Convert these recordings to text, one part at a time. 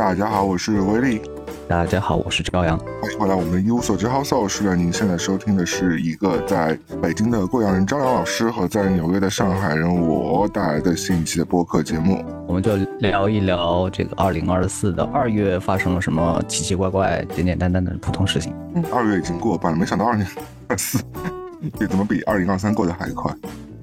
大家好，我是威力。大家好，我是朝阳。欢迎回来，我们的一无所知 House 是您现在收听的是一个在北京的贵阳人朝阳老师和在纽约的上海人我带来的新一期的播客节目。我们就聊一聊这个二零二四的二月发生了什么奇奇怪怪、简简单单的普通事情。嗯，二月已经过半了，没想到二零二四 这怎么比二零二三过得还快？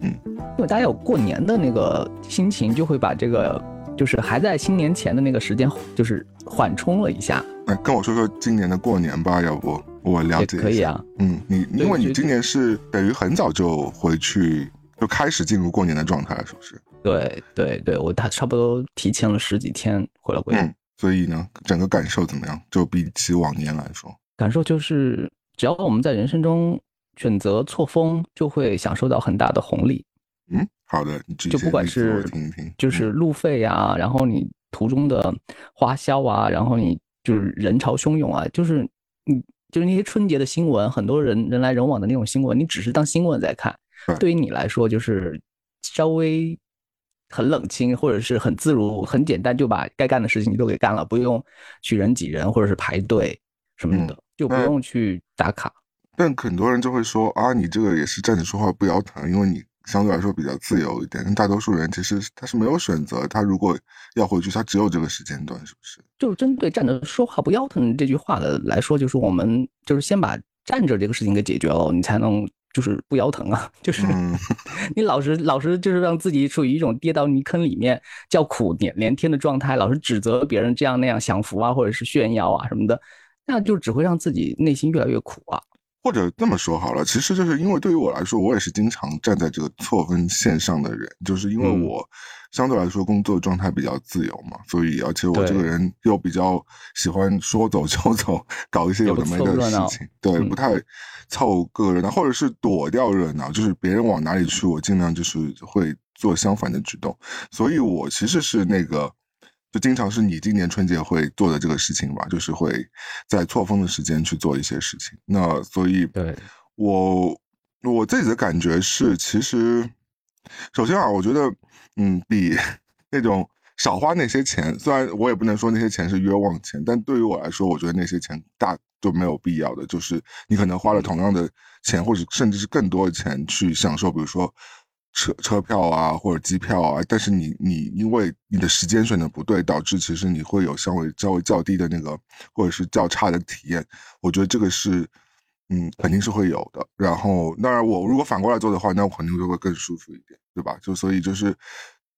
嗯，因为大家有过年的那个心情，就会把这个就是还在新年前的那个时间，就是缓冲了一下。那跟我说说今年的过年吧，要不我了解可以啊。嗯，你因为你今年是等于很早就回去，就开始进入过年的状态了，是不是？对对对，我大差不多提前了十几天回了国。嗯，所以呢，整个感受怎么样？就比起往年来说，感受就是，只要我们在人生中选择错峰，就会享受到很大的红利。嗯，好的，就不管是听听，就是路费呀，然后你途中的花销啊，然后你。就是人潮汹涌啊，就是你就是那些春节的新闻，很多人人来人往的那种新闻，你只是当新闻在看。对于你来说，就是稍微很冷清，或者是很自如、很简单，就把该干的事情你都给干了，不用去人挤人或者是排队什么的，就不用去打卡。但很多人就会说啊，你这个也是站着说话不腰疼，因为你。相对来说比较自由一点，但大多数人其实他是没有选择，他如果要回去，他只有这个时间段，是不是？就是针对站着说话不腰疼这句话的来说，就是我们就是先把站着这个事情给解决了，你才能就是不腰疼啊。就是 你老是老是就是让自己处于一种跌到泥坑里面叫苦连连天的状态，老是指责别人这样那样享福啊，或者是炫耀啊什么的，那就只会让自己内心越来越苦啊。或者这么说好了，其实就是因为对于我来说，我也是经常站在这个错分线上的人，就是因为我相对来说工作状态比较自由嘛，所以而且我这个人又比较喜欢说走就走，搞一些有的没的事情，对，不太凑个热闹，或者是躲掉热闹，就是别人往哪里去，我尽量就是会做相反的举动，所以我其实是那个。就经常是你今年春节会做的这个事情吧，就是会在错峰的时间去做一些事情。那所以，对我我自己的感觉是，其实首先啊，我觉得，嗯，比 那种少花那些钱，虽然我也不能说那些钱是冤枉钱，但对于我来说，我觉得那些钱大就没有必要的。就是你可能花了同样的钱，或者甚至是更多的钱去享受，比如说。车车票啊，或者机票啊，但是你你因为你的时间选的不对，导致其实你会有稍微稍微较低的那个，或者是较差的体验。我觉得这个是，嗯，肯定是会有的。然后，当然我如果反过来做的话，那我肯定就会更舒服一点，对吧？就所以就是，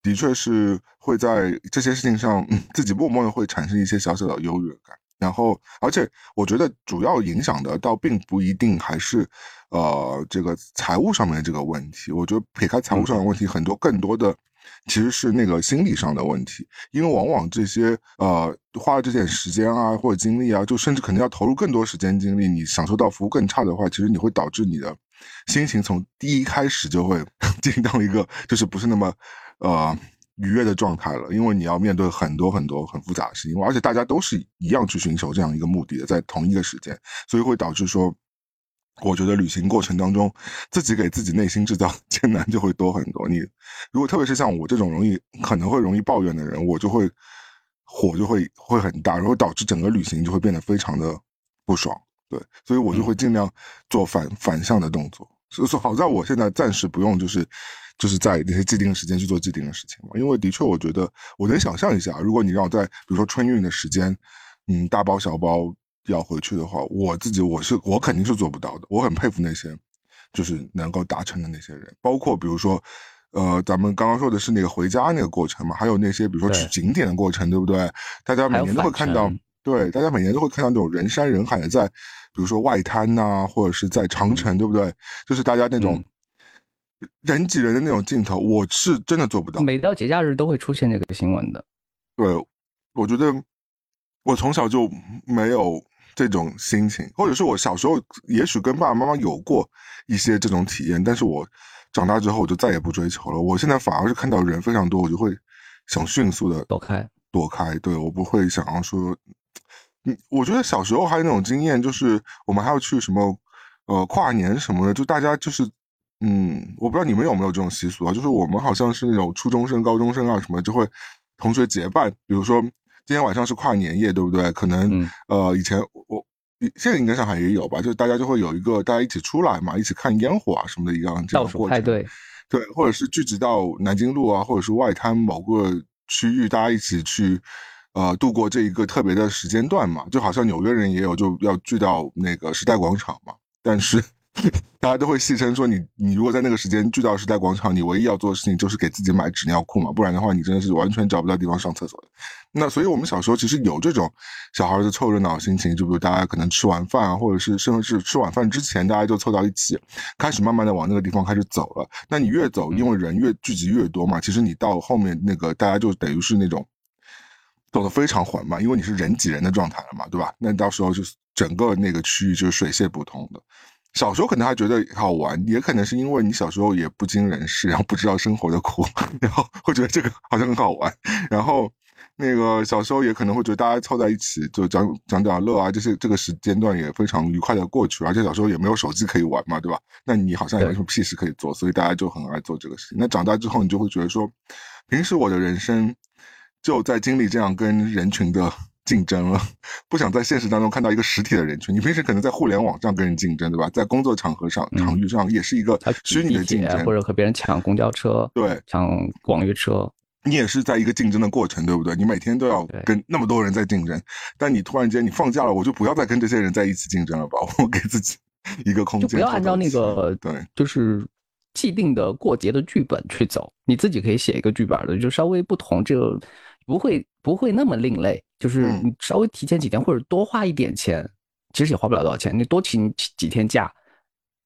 的确是会在这些事情上，自己默默的会产生一些小小的优越感。然后，而且我觉得主要影响的倒并不一定还是。呃，这个财务上面的这个问题，我觉得撇开财务上的问题，很多更多的其实是那个心理上的问题，因为往往这些呃花了这点时间啊或者精力啊，就甚至可能要投入更多时间精力，你享受到服务更差的话，其实你会导致你的心情从第一开始就会 进到一个就是不是那么呃愉悦的状态了，因为你要面对很多很多很复杂的事情，而且大家都是一样去寻求这样一个目的的，在同一个时间，所以会导致说。我觉得旅行过程当中，自己给自己内心制造艰难就会多很多。你如果特别是像我这种容易可能会容易抱怨的人，我就会火就会会很大，然后导致整个旅行就会变得非常的不爽。对，所以我就会尽量做反反向的动作。所以说，好在我现在暂时不用就是就是在那些既定的时间去做既定的事情嘛。因为的确，我觉得我能想象一下，如果你让我在比如说春运的时间，嗯，大包小包。要回去的话，我自己我是我肯定是做不到的。我很佩服那些就是能够达成的那些人，包括比如说，呃，咱们刚刚说的是那个回家那个过程嘛，还有那些比如说去景点的过程，对不对？大家每年都会看到，对，大家每年都会看到那种人山人海的在，比如说外滩呐，或者是在长城，对不对？就是大家那种人挤人的那种镜头，我是真的做不到。每到节假日都会出现这个新闻的。对，我觉得我从小就没有。这种心情，或者是我小时候也许跟爸爸妈妈有过一些这种体验，但是我长大之后我就再也不追求了。我现在反而是看到人非常多，我就会想迅速的躲开，躲开。对我不会想要说，嗯，我觉得小时候还有那种经验，就是我们还要去什么呃跨年什么的，就大家就是嗯，我不知道你们有没有这种习俗啊，就是我们好像是那种初中生、高中生啊什么，就会同学结伴，比如说。今天晚上是跨年夜，对不对？可能、嗯呃，以前我现在应该上海也有吧，就大家就会有一个大家一起出来嘛，一起看烟火啊什么的一样这样的过程。派对，对，或者是聚集到南京路啊，或者是外滩某个区域，大家一起去呃度过这一个特别的时间段嘛，就好像纽约人也有就要聚到那个时代广场嘛，但是 大家都会戏称说你你如果在那个时间聚到时代广场，你唯一要做的事情就是给自己买纸尿裤嘛，不然的话你真的是完全找不到地方上厕所的。那所以我们小时候其实有这种小孩子凑热闹的心情，就比如大家可能吃完饭啊，或者是甚至是吃晚饭之前，大家就凑到一起，开始慢慢的往那个地方开始走了。那你越走，因为人越聚集越多嘛，其实你到后面那个大家就等于是那种走得非常缓慢，因为你是人挤人的状态了嘛，对吧？那到时候就是整个那个区域就是水泄不通的。小时候可能还觉得好玩，也可能是因为你小时候也不经人事，然后不知道生活的苦，然后会觉得这个好像很好玩。然后那个小时候也可能会觉得大家凑在一起就讲讲讲乐啊，这些这个时间段也非常愉快的过去，而且小时候也没有手机可以玩嘛，对吧？那你好像也没什么屁事可以做，所以大家就很爱做这个事情。那长大之后，你就会觉得说，平时我的人生就在经历这样跟人群的竞争了，不想在现实当中看到一个实体的人群。你平时可能在互联网上跟人竞争，对吧？在工作场合上、嗯。场域上也是一个虚拟的竞争，或者和别人抢公交车，对。抢网约车，你也是在一个竞争的过程，对不对？你每天都要跟那么多人在竞争，但你突然间你放假了，我就不要再跟这些人在一起竞争了吧，我给自己一个空就间，不要按照那个对，就是既定的过节的剧本去走，你自己可以写一个剧本的，就稍微不同，这个不会不会那么另类，就是嗯。你稍微提前几天或者多花一点钱，其实也花不了多少钱，你多请几几天假，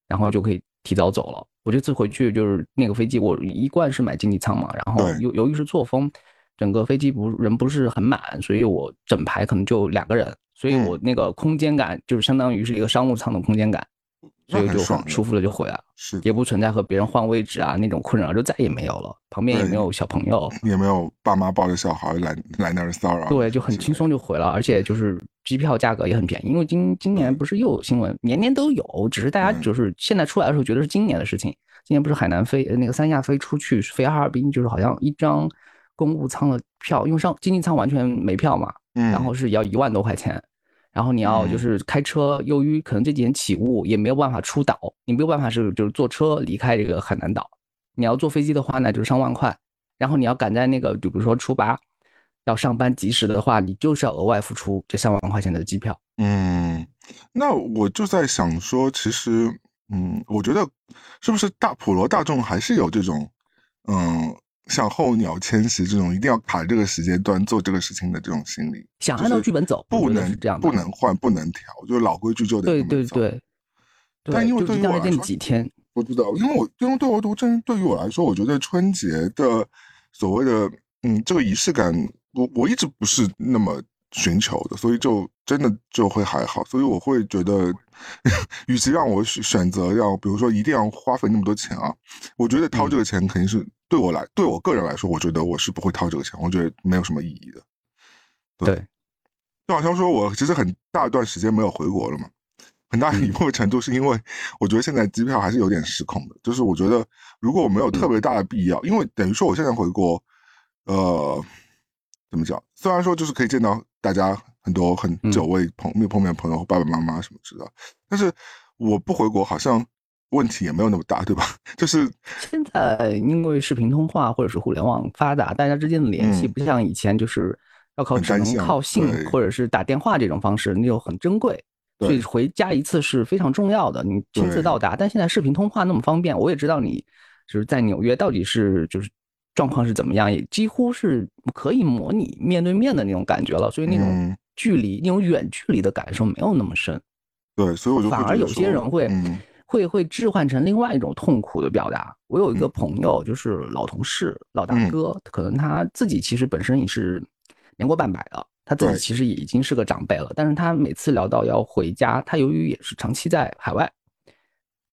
然后就可以提早走了。我这次回去就是那个飞机，我一贯是买经济舱嘛，然后由由于是错峰，整个飞机不人不是很满，所以我整排可能就两个人，所以嗯。我那个空间感就是相当于是一个商务舱的空间感，所以就爽舒服了就回来了。是也不存在和别人换位置啊那种困扰，就再也没有了。旁边也没有小朋友，也没有爸妈抱着小孩来来那儿骚扰，对，就很轻松就回了，而且就是机票价格也很便宜。因为今今年不是又有新闻，年年都有，只是大家嗯就是现在出来的时候觉得是今年的事情。今年不是海南飞呃那个三亚飞出去飞哈尔滨，就是好像一张公务舱的票，因为上经济舱完全没票嘛，嗯，然后是要一万多块钱，然后你要就嗯是开车，由于可能这几天起雾，也没有办法出岛，你没有办法是就是坐车离开这个海南岛。你要坐飞机的话呢，就是上万块，然后你要赶在那个，就比如说初八要上班及时的话，你就是要额外付出这三万块钱的机票。嗯，那我就在想说，其实，嗯，我觉得是不是大普罗大众还是有这种，嗯，像候鸟迁徙这种一定要卡这个时间段做这个事情的这种心理，想按照剧本走，不能这样不能换，不能调，就是老规矩就得对对对，但因为对于我来说几天，不知道，因为我因为对我真对于我来说，我觉得春节的所谓的嗯这个仪式感，我我一直不是那么寻求的，所以就真的就会还好，所以我会觉得，与其让我选选择要比如说一定要花费那么多钱啊，我觉得掏这个钱肯定是对我来对我个人来说，我觉得我是不会掏这个钱，我觉得没有什么意义的。对，就好像说我其实很大一段时间没有回国了嘛，很大一部分程度是因为我觉得现在机票还是有点失控的，就是我觉得如果我没有特别大的必要，因为等于说我现在回国，呃，怎么讲？虽然说就是可以见到大家很多很久未碰没有碰面的朋友、爸爸妈妈什么之类的，但是我不回国好像问题也没有那么大，对吧？就是现在因为视频通话或者是互联网发达，大家之间的联系嗯不像以前就是要靠只能靠信或者是打电话这种方式，那就很珍贵。所以回家一次是非常重要的，你亲自到达。但现在视频通话那么方便，我也知道你就是在纽约到底是就是状况是怎么样，也几乎是可以模拟面对面的那种感觉了。所以那种嗯距离、那种远距离的感受没有那么深。对，所以我就会反而有些人会、嗯会会置换成另外一种痛苦的表达。我有一个嗯朋友，就是老同事、老大嗯哥，可能他自己其实本身也是年过半百了，他自己其实也已经是个长辈了，但是他每次聊到要回家，他由于也是长期在海外，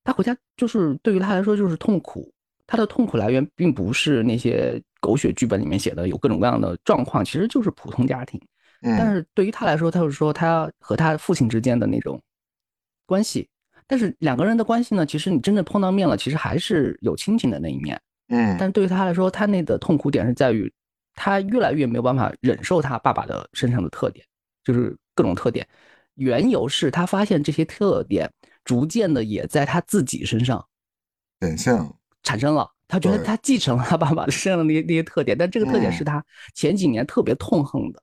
他回家就是对于他来说就是痛苦。他的痛苦来源并不是那些狗血剧本里面写的有各种各样的状况，其实就是普通家庭。但嗯是对于他来说，他就是说他和他父亲之间的那种关系，但是两个人的关系呢，其实你真正碰到面了，其实还是有亲情的那一面。嗯但是对于他来说，他那个痛苦点是在于，他越来越没有办法忍受他爸爸的身上的特点，就是各种特点。缘由是他发现这些特点逐渐的也在他自己身上显现产生了。他觉得他继承了他爸爸身上的那些那些特点，但这个特点嗯是他前几年特别痛恨的。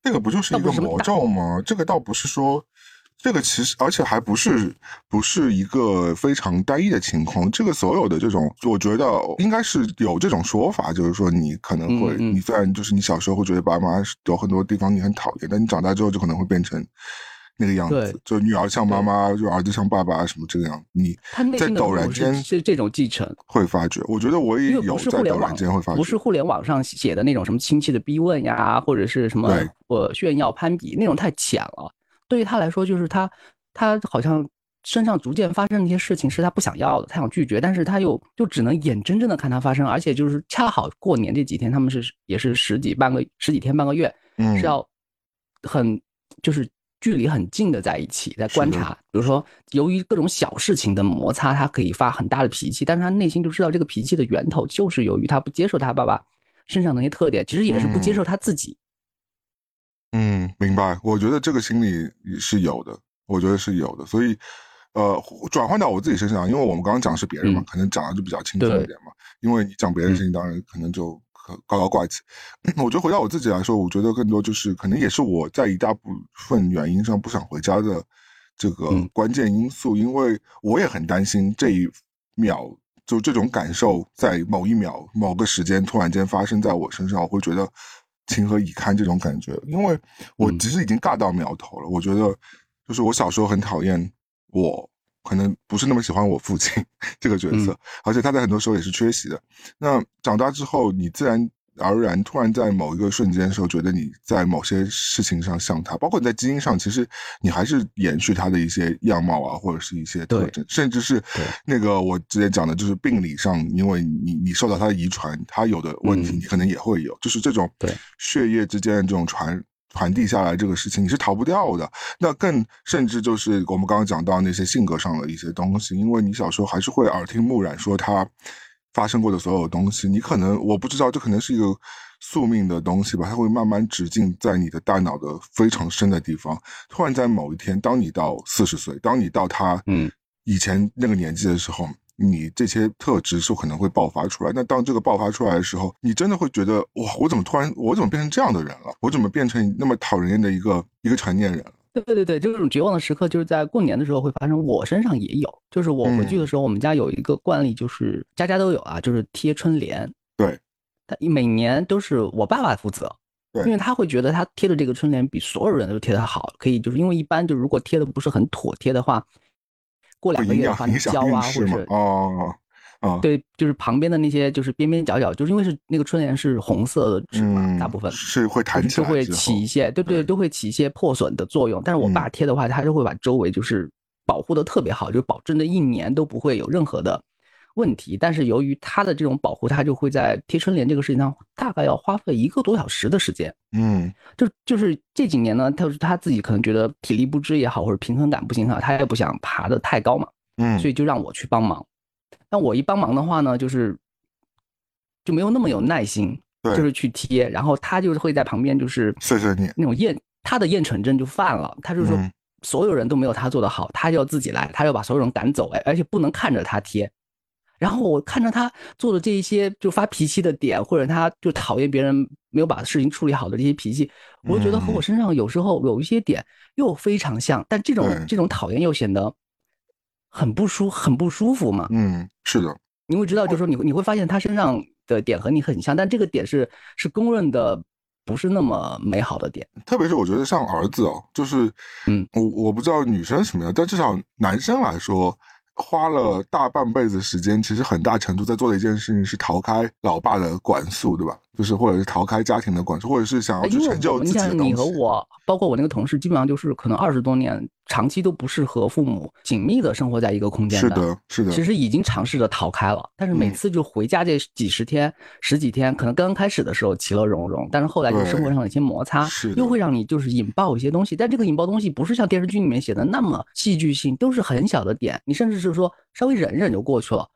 这个不就是一个魔咒吗？这个倒不是说，这个其实而且还不是不是一个非常单一的情况。这个所有的这种，我觉得应该是有这种说法，就是说你可能会，嗯嗯你虽然就是你小时候会觉得爸妈有很多地方你很讨厌，但你长大之后就可能会变成那个样子，就女儿像妈妈，就儿子像爸爸什么这个样，你在陡然间是是这种继承，会发觉。我觉得我也有在陡然间会发觉，不是互联网上写的那种什么亲戚的逼问呀，或者是什么对呃炫耀攀比那种太浅了。对于他来说，就是他他好像身上逐渐发生的一些事情是他不想要的，他想拒绝，但是他又就只能眼睁睁的看它发生，而且就是恰好过年这几天，他们是也是十几半个十几天半个月，嗯是要很就是距离很近的在一起，在观察。比如说，由于各种小事情的摩擦，他可以发很大的脾气，但是他内心就知道这个脾气的源头就是由于他不接受他爸爸身上的那些特点，其实也是不接受他自己。嗯，明白。我觉得这个心理是有的，我觉得是有的。所以，呃，转换到我自己身上，因为我们刚刚讲的是别人嘛，嗯可能讲的就比较轻松一点嘛。因为你讲别人的事情，当然可能就可高高挂起。我觉得回到我自己来说，我觉得更多就是可能也是我在一大部分原因上不想回家的这个嗯关键因素，因为我也很担心这一秒。就这种感受，在某一秒、某个时间突然间发生在我身上，我会觉得情何以堪这种感觉。因为我嗯其实已经尬到苗头了。我觉得，就是我小时候很讨厌我，可能不是那么喜欢我父亲 这个角色，而且他在很多时候也是缺席的。那长大之后，你自然而然突然在某一个瞬间的时候，觉得你在某些事情上像他，包括你在基因上，其实你还是延续他的一些样貌啊，或者是一些特征，甚至是那个我之前讲的，就是病理上，因为你你受到他的遗传，他有的问题嗯。你可能也会有，就是这种血液之间的这种传。传递下来这个事情你是逃不掉的，那更甚至就是我们刚刚讲到那些性格上的一些东西，因为你小时候还是会耳听目染说他发生过的所有东西，你可能我不知道，这可能是一个宿命的东西吧，它会慢慢植进在你的大脑的非常深的地方。突然在某一天，当你到四十岁，当你到他嗯以前那个年纪的时候，你这些特质是可能会爆发出来。那当这个爆发出来的时候，你真的会觉得哇，我怎么突然我怎么变成这样的人了？我怎么变成那么讨人厌的一个一个成年人了？对对对，这种绝望的时刻，就是在过年的时候会发生。我身上也有，就是我回去的时候，我们家有一个惯例，就是家家都有啊，就是贴春联。对，他每年都是我爸爸负责，对因为他会觉得他贴的这个春联比所有人都贴的好，可以就是因为一般就如果贴的不是很妥帖的话，过两个月的话，你交啊，或者是？哦哦，对，就是旁边的那些就是边边角角，就是因为是那个春联是红色的纸嘛，嗯，大部分是会弹起来就会起一些，对对，对都会起一些破损的作用。但是我爸嗯贴的话，他就会把周围就是保护的特别好，就保证这一年都不会有任何的问题。但是由于他的这种保护，他就会在贴春联这个事情上大概要花费一个多小时的时间。嗯就就是这几年呢，他他自己可能觉得体力不支也好，或者平衡感不行好，他也不想爬得太高嘛，嗯，所以就让我去帮忙。但我一帮忙的话呢，就是就没有那么有耐心，对。就是去贴，然后他就是会在旁边就是碎碎念。那种厌他的厌蠢症就犯了，他就说嗯。所有人都没有他做的好，他就要自己来，他要把所有人赶走，哎，而且不能看着他贴。然后我看着他做的这一些就发脾气的点，或者他就讨厌别人没有把事情处理好的这些脾气，我就觉得和我身上有时候有一些点又非常像，但这种这种讨厌又显得很不舒很不舒服嘛。嗯，是的，你会知道，就是说你会你会发现他身上的点和你很像，但这个点是是公认的不是那么美好的点。特别是我觉得像儿子哦，就是，嗯，我我不知道女生什么样，但至少男生来说，花了大半辈子时间，其实很大程度在做的一件事情是逃开老爸的管束，对吧？就是或者是逃开家庭的管束，或者是想要去成就自己的东西。你和我，包括我那个同事，基本上就是可能二十多年，长期都不是和父母紧密的生活在一个空间是的，是的，其实已经尝试着逃开了，但是每嗯次就回家这几十天、十几天，可能刚刚开始的时候其乐融融，但是后来就生活上的一些摩擦是，又会让你就是引爆一些东西。但这个引爆东西不是像电视剧里面写的那么戏剧性，都是很小的点，你甚至是说稍微忍忍就过去了。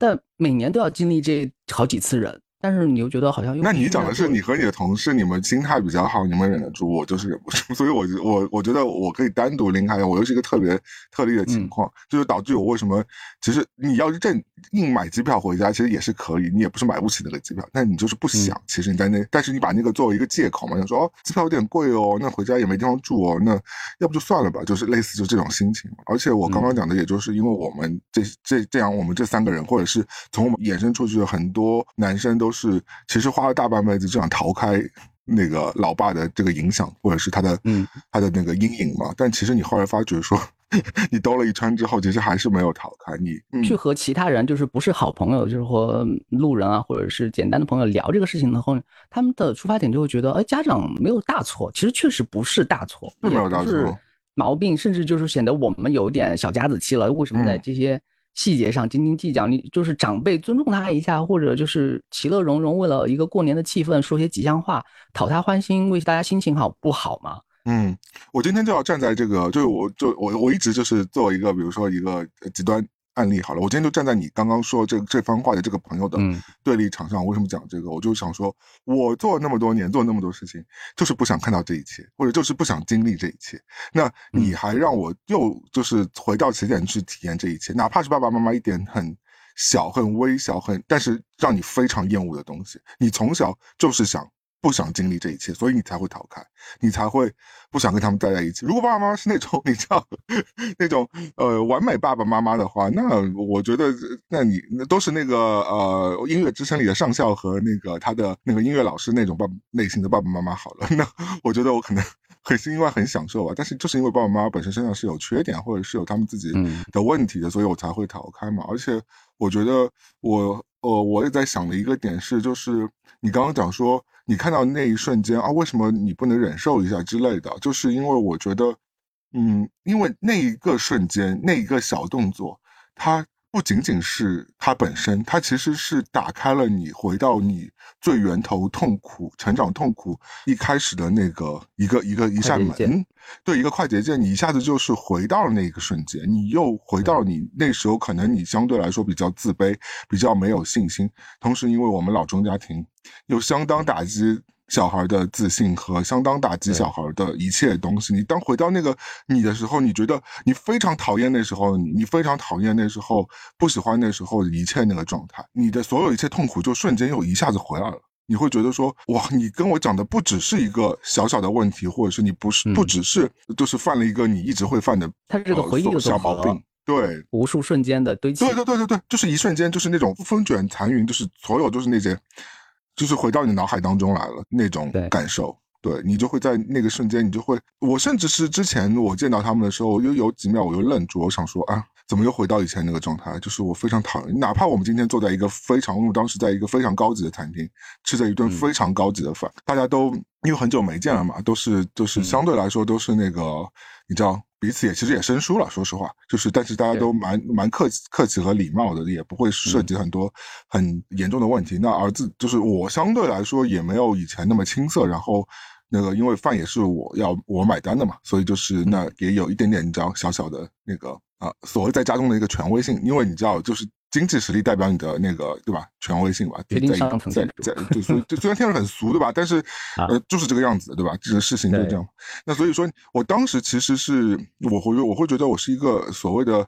但每年都要经历这好几次忍，但是你又觉得好像又那你讲的是你和你的同事，你们心态比较好，你们忍得住，我就是忍不住，所以我就我我觉得我可以单独拎开，我又是一个特别特例的情嗯。况，就是导致我为什么其实你要是正硬买机票回家，其实也是可以，你也不是买不起那个机票，但你就是不想，嗯其实你在那，但是你把那个作为一个借口嘛，就说哦机票有点贵哦，那回家也没地方住哦，那要不就算了吧，就是类似就这种心情。而且我刚刚讲的，也就是因为我们这这这样，我们这三个人，或者是从我们衍生出去的很多男生，都是其实花了大半辈子就想逃开那个老爸的这个影响，或者是他的嗯他的那个阴影嘛。但其实你后来发觉说，你兜了一圈之后，其实还是没有逃开。你嗯去和其他人，就是不是好朋友，就是和路人啊，或者是简单的朋友聊这个事情的后，他们的出发点就会觉得，哎，家长没有大错，其实确实不是大错，是没有大错毛病，甚至就是显得我们有点小家子气了。为什么在嗯这些细节上斤斤计较？你就是长辈尊重他一下，或者就是其乐融融，为了一个过年的气氛说些吉祥话，讨他欢心，为大家心情好，不好吗？嗯，我今天就要站在这个，就是我就我我一直就是做一个，比如说一个极端案例好了，我今天就站在你刚刚说这这番话的这个朋友的嗯对立场上。为什么讲这个？我就想说，我做了那么多年，做了那么多事情，就是不想看到这一切，或者就是不想经历这一切。那你还让我又就是回到起点去体验这一切，哪怕是爸爸妈妈一点很。小很微小很，但是让你非常厌恶的东西，你从小就是想不想经历这一切，所以你才会逃开。你才会不想跟他们待在一起。如果爸爸妈妈是那种 你知道那种呃完美爸爸妈妈的话，那我觉得那你那都是那个呃音乐之声里的上校和那个他的那个音乐老师那种爸类型的爸爸妈妈好了。那我觉得我可能很是因为很享受吧，但是就是因为爸爸妈妈本身身上是有缺点，或者是有他们自己嗯的问题的，所以我才会逃开嘛。而且我觉得我呃我也在想的一个点是，就是你刚刚讲说你看到那一瞬间啊，为什么你不能忍受一下之类的？就是因为我觉得，嗯，因为那一个瞬间，那一个小动作，它不仅仅是它本身，它其实是打开了你回到你最源头痛苦、成长痛苦一开始的那个一个一个一扇门，对，一个快捷键，你一下子就是回到了那个瞬间，你又回到了你那时候可能你相对来说比较自卑，比较没有信心，同时因为我们老中家庭有相当打击小孩的自信和相当打击小孩的一切东西。你当回到那个你的时候，你觉得你非常讨厌那时候你，非常讨厌那时候不喜欢那时候一切那个状态，你的所有一切痛苦就瞬间又一下子回来了。你会觉得说，哇，你跟我讲的不只是一个小小的问题，或者是你不是、嗯不只是就是犯了一个你一直会犯的它是这个呃回忆的小毛病，对，无数瞬间的堆积。对对对对对，就是一瞬间，就是那种风卷残云，就是所有就是那些，就是回到你脑海当中来了那种感受。对你就会在那个瞬间，你就会，我甚至是之前我见到他们的时候，又有几秒我又愣住，我想说啊，怎么又回到以前那个状态？就是我非常讨厌，哪怕我们今天坐在一个非常，我们当时在一个非常高级的餐厅，吃着一顿嗯非常高级的饭，大家都因为很久没见了嘛，都是就是嗯相对来说都是那个，你知道彼此也其实也生疏了，说实话，就是但是大家都蛮蛮客气客气和礼貌的，也不会涉及很多很严重的问题。那儿子就是我相对来说也没有以前那么青涩，然后那个因为饭也是我要我买单的嘛，所以就是那也有一点点你知道小小的那个啊所谓在家中的一个权威性，因为你知道就是。经济实力代表你的那个对吧？权威性吧，在在在就所以就虽然听着很俗对吧？但是 啊呃就是这个样子对吧？这个事情就是这样。那所以说我当时其实是我会我会觉得我是一个所谓的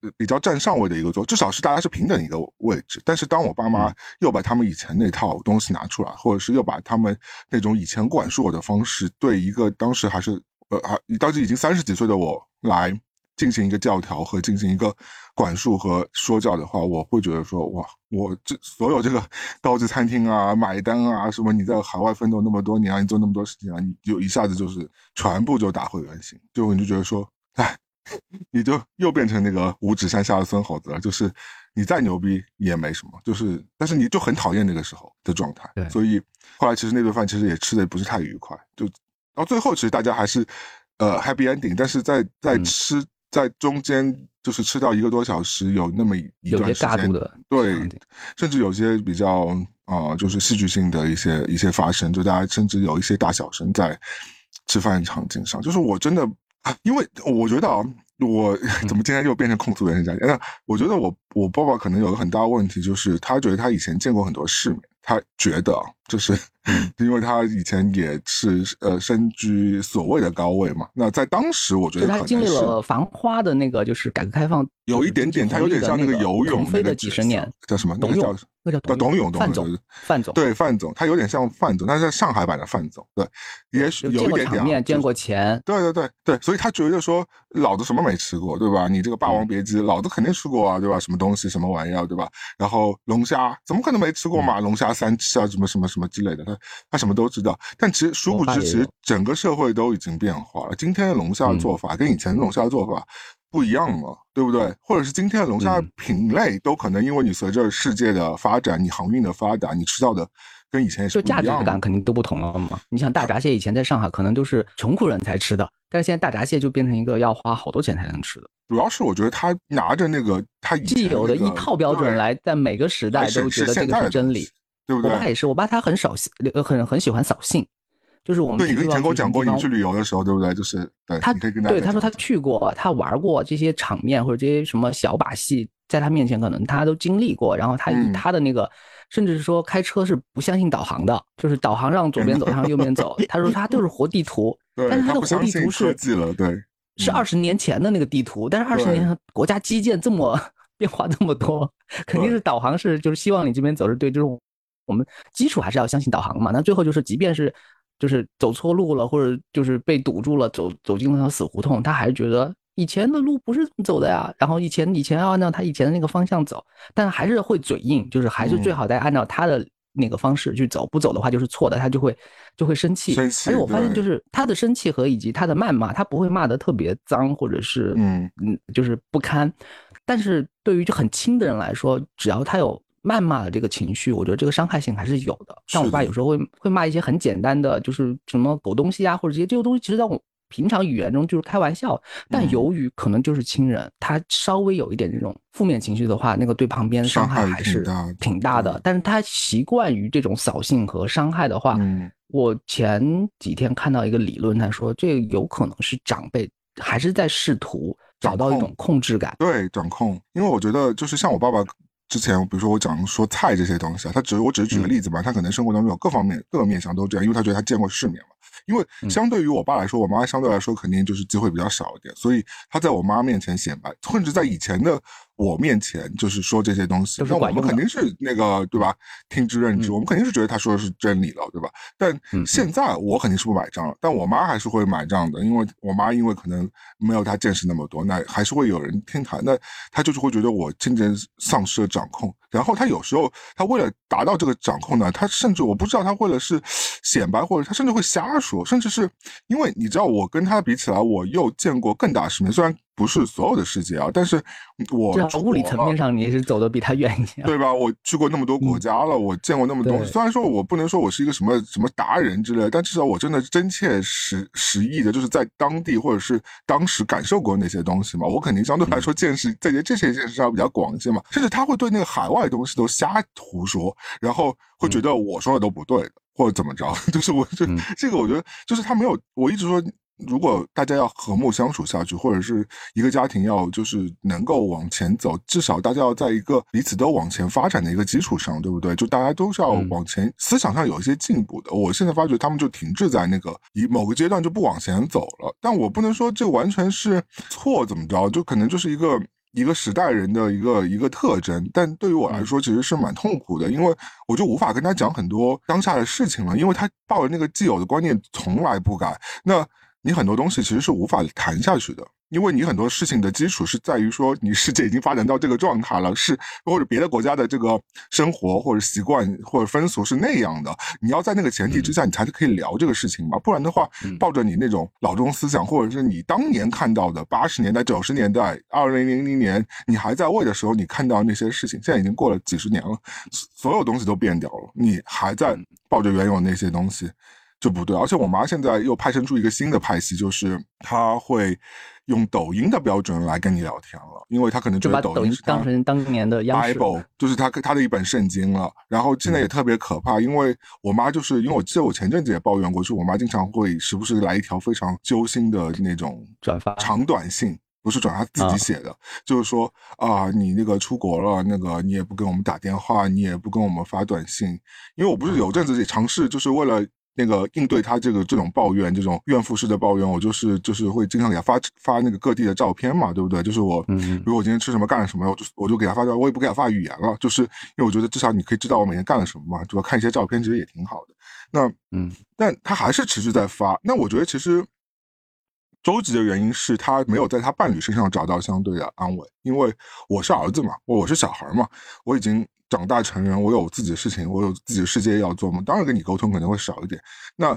呃比较占上位的一个座，至少是大家是平等一个位置。但是当我爸妈又把他们以前那套东西拿出来，或者是又把他们那种以前管束我的方式，对一个当时还是呃还当时已经三十几岁的我来进行一个教条和进行一个管束和说教的话，我会觉得说哇，我这所有这个 高级餐厅啊、买单啊，什么你在海外奋斗那么多年啊，你做那么多事情啊，你就一下子就是全部就打回原形，就你就觉得说，哎，你就又变成那个五指山下的孙猴子了，就是你再牛逼也没什么，就是但是你就很讨厌那个时候的状态，对。所以后来其实那顿饭其实也吃的不是太愉快，就到最后其实大家还是呃 happy ending，但是在在嗯。吃、在中间就是吃到一个多小时，有那么一一段时间的对，甚至有些比较啊、呃就是戏剧性的一些一些发生，就大家甚至有一些大小声在吃饭场景上，就是我真的，啊因为我觉得啊，我怎么今天又变成控诉人家？那我觉得我我爸爸可能有个很大的问题，就是他觉得他以前见过很多世面，他觉得就是 因为他以前也是呃身居所谓的高位嘛，那在当时我觉得他经历了繁花的那个就是改革开放，有一点点，他有点像那个游泳飞的几十年叫什么？董永，那叫董永，范总，范总对范总，他有点像范总，他是上海版的范总，对，也许有一点点见过钱，对对对对，所以他觉得说老子什么没吃过，对吧？你这个霸王别姬，老子肯定吃过啊，对吧？什么东西，什么玩意儿，对吧？然后龙虾怎么可能没吃过嘛？龙虾三吃啊，什么什么什么之类的，他他什么都知道。但其实殊不知，其实整个社会都已经变化了。今天的龙虾做法跟以前的龙虾做法。不一样了，对不对？或者是今天的龙虾品类都可能因为你随着世界的发展，你航运的发达，你吃到的跟以前也是就价值感肯定都不同了嘛。你想大闸蟹以前在上海可能都是穷苦人才吃的，但是现在大闸蟹就变成一个要花好多钱才能吃的。主要是我觉得他拿着那个他既有的一套标准来，在每个时代都觉得这个是真理，对不对？我爸也是，我爸他很少很很喜欢扫兴。就是我们对你以前跟我讲过，你去旅游的时候，对不对？就是对他对他说他去过，他玩过这些场面或者这些什么小把戏，在他面前可能他都经历过。然后他以他的那个，甚至是说开车是不相信导航的，就是导航让左边走，让右边走。他说他就是活地图，但是他的活地图是对，是二十年前的那个地图。但是二十年前国家基建这么 变化这么多，肯定是导航是就是希望你这边走是对，就是我们基础还是要相信导航嘛。那最后就是即便是。就是走错路了，或者就是被堵住了，走走进了条死胡同，他还是觉得以前的路不是这么走的呀。然后以前以前要按照他以前的那个方向走，但还是会嘴硬，就是还是最好再按照他的那个方式去走，不走的话就是错的，他就会就会生气。而且我发现，就是他的生气和以及他的谩骂，他不会骂的特别脏，或者是嗯嗯，就是不堪。但是对于就很亲的人来说，只要他有。谩骂的这个情绪，我觉得这个伤害性还是有的。像我爸有时候会会骂一些很简单的，就是什么狗东西啊，或者这些这些东西，其实在我平常语言中就是开玩笑。但由于可能就是亲人，他稍微有一点这种负面情绪的话，那个对旁边伤害还是挺大的。但是他习惯于这种扫兴和伤害的话，我前几天看到一个理论，他说这有可能是长辈还是在试图找到一种控制感，对掌控。因为我觉得就是像我爸爸。之前，比如说我讲说菜这些东西啊，他只我只是举个例子吧，他可能生活当中有各方面各个面向都这样，因为他觉得他见过世面嘛。因为相对于我爸来说，我妈相对来说肯定就是机会比较少一点，所以她在我妈面前显摆，甚至在以前的。我面前就是说这些东西，那我们肯定是那个对吧？听之任之，我们肯定是觉得他说的是真理了，对吧？但现在我肯定是不买账了，但我妈还是会买账的，因为我妈因为可能没有她见识那么多，那还是会有人听她，那她就是会觉得我渐渐丧失了掌控。然后她有时候她为了达到这个掌控呢，她甚至我不知道她为了是显摆，或者她甚至会瞎说，甚至是因为你知道我跟他比起来，我又见过更大世面，虽然。不是所有的世界啊，但是我物理层面上你是走的比他远一些，对吧？我去过那么多国家了，我见过那么多。虽然说我不能说我是一个什么什么达人之类，但至少我真的真切实实意的，就是在当地或者是当时感受过那些东西嘛。我肯定相对来说见识在这些见识上比较广一些嘛。甚至他会对那个海外东西都瞎胡说，然后会觉得我说的都不对的，或者怎么着。就是我这这个，我觉得就是他没有，我一直说。如果大家要和睦相处下去，或者是一个家庭要就是能够往前走，至少大家要在一个彼此都往前发展的一个基础上，对不对？就大家都是要往前，思想上有一些进步的。我现在发觉他们就停滞在那个一某个阶段就不往前走了。但我不能说这完全是错，怎么着？就可能就是一个一个时代人的一个一个特征。但对于我来说，其实是蛮痛苦的，因为我就无法跟他讲很多当下的事情了，因为他抱着那个既有的观念从来不改。那。你很多东西其实是无法谈下去的，因为你很多事情的基础是在于说你世界已经发展到这个状态了，是或者别的国家的这个生活或者习惯或者风俗是那样的，你要在那个前提之下，你才是可以聊这个事情嘛。不然的话，抱着你那种老中思想，或者是你当年看到的八十年代、九十年代、二零零零年你还在位的时候，你看到那些事情，现在已经过了几十年了，所有东西都变掉了，你还在抱着原有那些东西。就不对，而且我妈现在又派生出一个新的派系，就是她会用抖音的标准来跟你聊天了，因为他可能觉得抖音当成当年的 Bible，就是他他的一本圣经了。然后现在也特别可怕，因为我妈就是因为我记得我前阵子也抱怨过，就是我妈经常会时不时来一条非常揪心的那种转发长短信。不是转发自己写的，就是说啊，你那个出国了，那个你也不跟我们打电话，你也不跟我们发短信，因为我不是有阵子也尝试，就是为了。那个应对他这个这种抱怨，这种怨妇式的抱怨，我就是就是会经常给他发发那个各地的照片嘛，对不对？就是我，比如我今天吃什么干了什么，我就我就给他发照，我也不给他发语言了，就是因为我觉得至少你可以知道我每天干了什么嘛，主要？看一些照片其实也挺好的。那嗯，但他还是持续在发。那我觉得其实周急的原因是他没有在他伴侣身上找到相对的安慰，因为我是儿子嘛，我是小孩嘛，我已经。长大成人，我有自己的事情，我有自己的世界要做嘛，当然跟你沟通可能会少一点。那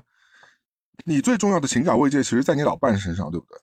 你最重要的情感慰藉，其实在你老伴身上，对不对？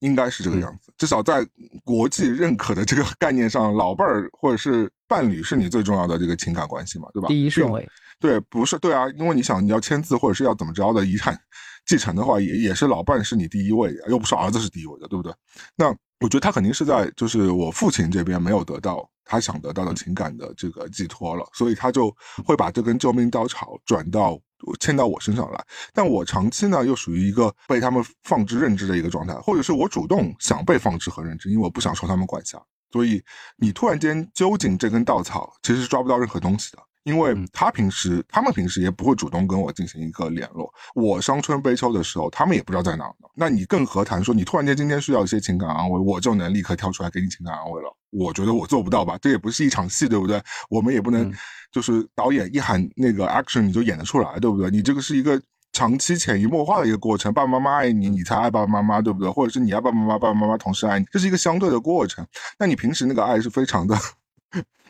应该是这个样子。至少在国际认可的这个概念上，老伴儿或者是伴侣是你最重要的这个情感关系嘛，对吧？第一顺位。对，不是对啊，因为你想你要签字或者是要怎么着的遗产继承的话，也也是老伴是你第一位的，又不是儿子是第一位的，对不对？那我觉得他肯定是在就是我父亲这边没有得到。他想得到的情感的这个寄托了，所以他就会把这根救命稻草转到牵到我身上来。但我长期呢又属于一个被他们放置认知的一个状态，或者是我主动想被放置和认知，因为我不想受他们管辖。所以你突然间揪紧这根稻草，其实是抓不到任何东西的。因为他平时，他们平时也不会主动跟我进行一个联络。我伤春悲秋的时候，他们也不知道在哪呢。那你更何谈说你突然间今天需要一些情感安慰，我就能立刻跳出来给你情感安慰了？我觉得我做不到吧？这也不是一场戏，对不对？我们也不能就是导演一喊那个 action 你就演得出来，对不对？你这个是一个长期潜移默化的一个过程。爸爸妈妈爱你，你才爱爸爸妈妈，对不对？或者是你爱爸爸妈妈，爸爸妈妈同时爱你，这是一个相对的过程。那你平时那个爱是非常的。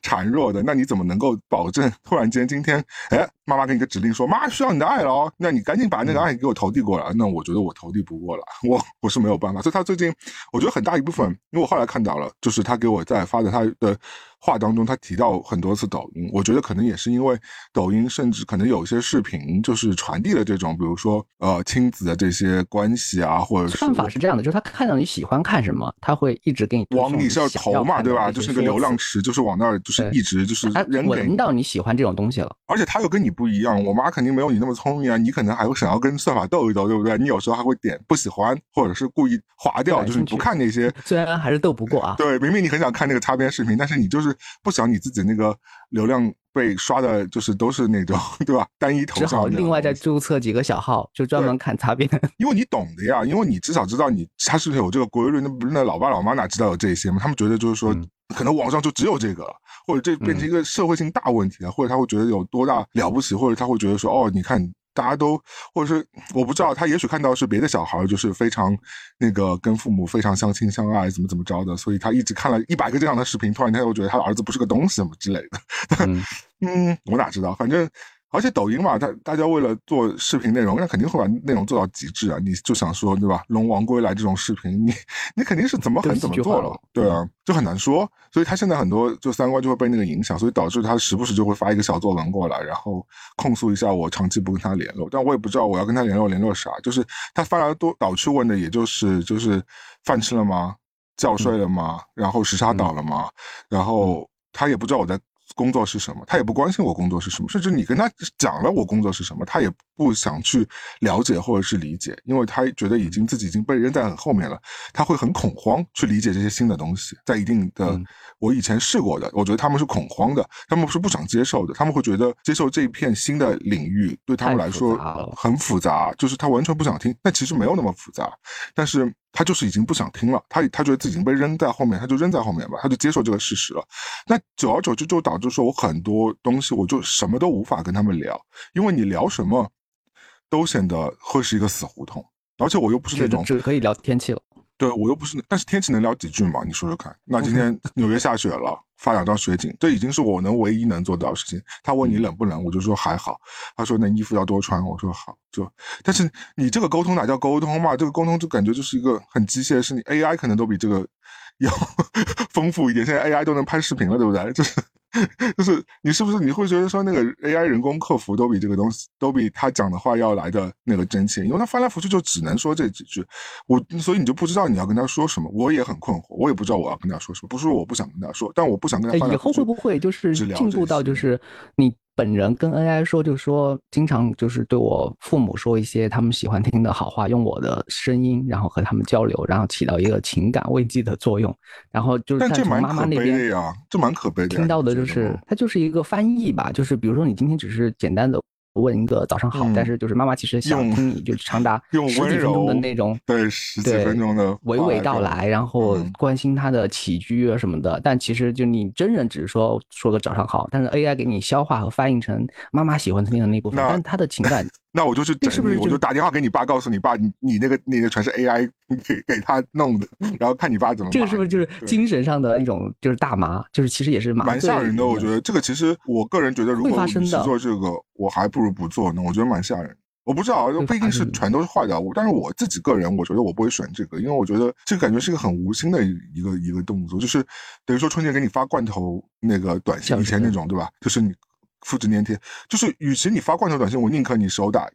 孱弱的，那你怎么能够保证突然间今天，哎，妈妈给你个指令说，妈需要你的爱了哦，那你赶紧把那个爱给我投递过来。那我觉得我投递不过来，我我是没有办法。所以他最近，我觉得很大一部分，因为我后来看到了，就是他给我在发的他的。话当中，他提到很多次抖音，我觉得可能也是因为抖音，甚至可能有些视频就是传递了这种，比如说呃亲子的这些关系啊，或者算法是这样的，就是他看到你喜欢看什么，他会一直给你往你是要投嘛，对吧？就是那个流量池，就是往那儿，就是一直就是人闻到你喜欢这种东西了。而且他又跟你不一样，我妈肯定没有你那么聪明啊，你可能还会想要跟算法斗一斗，对不对？你有时候还会点不喜欢，或者是故意划掉，就是你不看那些。虽然还是斗不过啊。对，明明你很想看那个擦边视频，但是你就是不想你自己那个流量被刷的，就是都是那种，对吧？单一头像。只好另外再注册几个小号，就专门看擦边。因为你懂的呀，因为你至少知道你他是不是有这个规律。那不是那老爸老妈哪知道有这些嘛？他们觉得就是说，可能网上就只有这个，或者这变成一个社会性大问题了，或者他会觉得有多大了不起，或者他会觉得说，哦，你看。大家都，或者是我不知道，他也许看到是别的小孩，就是非常那个跟父母非常相亲相爱，怎么怎么着的，所以他一直看了一百个这样的视频，突然他又觉得他的儿子不是个东西什么之类的。嗯，我哪知道，反正。而且抖音嘛，大大家为了做视频内容，那肯定会把内容做到极致啊！你就想说，对吧？龙王归来这种视频，你你肯定是怎么狠怎么做了，对啊，就很难说。所以他现在很多就三观就会被那个影响，所以导致他时不时就会发一个小作文过来，然后控诉一下我长期不跟他联络。但我也不知道我要跟他联络联络啥，就是他发来多导去问的，也就是就是饭吃了吗？觉睡了吗？然后时差倒了吗？然后他也不知道我在。工作是什么？他也不关心我工作是什么，甚至你跟他讲了我工作是什么，他也不想去了解或者是理解，因为他觉得已经自己已经被扔在很后面了，他会很恐慌去理解这些新的东西。在一定的我以前试过的，我觉得他们是恐慌的，他们是不想接受的，他们会觉得接受这一片新的领域对他们来说很复杂，就是他完全不想听。但其实没有那么复杂，但是。他就是已经不想听了，他他觉得自己已经被扔在后面，他就扔在后面吧，他就接受这个事实了。那久而久之就导致说，我很多东西我就什么都无法跟他们聊，因为你聊什么都显得会是一个死胡同，而且我又不是那种只可以聊天气了。对我又不是，但是天气能聊几句嘛？你说说看。那今天纽约下雪了，发两张雪景，这已经是我能唯一能做到的事情。他问你冷不冷，我就说还好。他说那衣服要多穿，我说好。就，但是你这个沟通哪叫沟通嘛？这个沟通就感觉就是一个很机械，的事情 AI 可能都比这个 要 丰富一点。现在 AI 都能拍视频了，对不对？就是。就是你是不是你会觉得说那个 AI 人工客服都比这个东西都比他讲的话要来的那个真切，因为他翻来覆去就只能说这几句，我所以你就不知道你要跟他说什么，我也很困惑，我也不知道我要跟他说什么。不是说我不想跟他说，但我不想跟他翻。以后会不会就是进步到就是你本人跟 AI 说，就是说经常就是对我父母说一些他们喜欢听的好话，用我的声音，然后和他们交流，然后起到一个情感慰藉的作用。然后就是但这从蛮可悲妈妈那边的呀，这蛮可悲的。听到的就是它就是一个翻译吧，就是比如说你今天只是简单的问一个早上好，嗯但是就是妈妈其实想听你就是长达 十几分钟的那种对十几分钟的娓娓道来，然后嗯关心他的起居啊什么的。但其实就你真人只是说说个早上好，但是 AI 给你消化和翻译成妈妈喜欢听的那部分，但是他的情感那我就去整你，我就就打电话给你爸，告诉你爸，你你那个你那全是 AI 给给他弄的，然后看你爸怎么这个是不是就是精神上的一种就是大麻？就是其实也是麻蛮吓人的？我觉得。这个其实我个人觉得，如果我是发生的做这个，我还不如不做呢。我觉得蛮吓人。我不知道，会不一定是全都是坏的，我但是我自己个人，我觉得我不会选这个，因为我觉得这个感觉是一个很无心的一个一个动作，就是等于说春节给你发罐头那个短信，以前那种对吧？就是你复制粘贴，就是与其你发罐头短信，我宁可你手打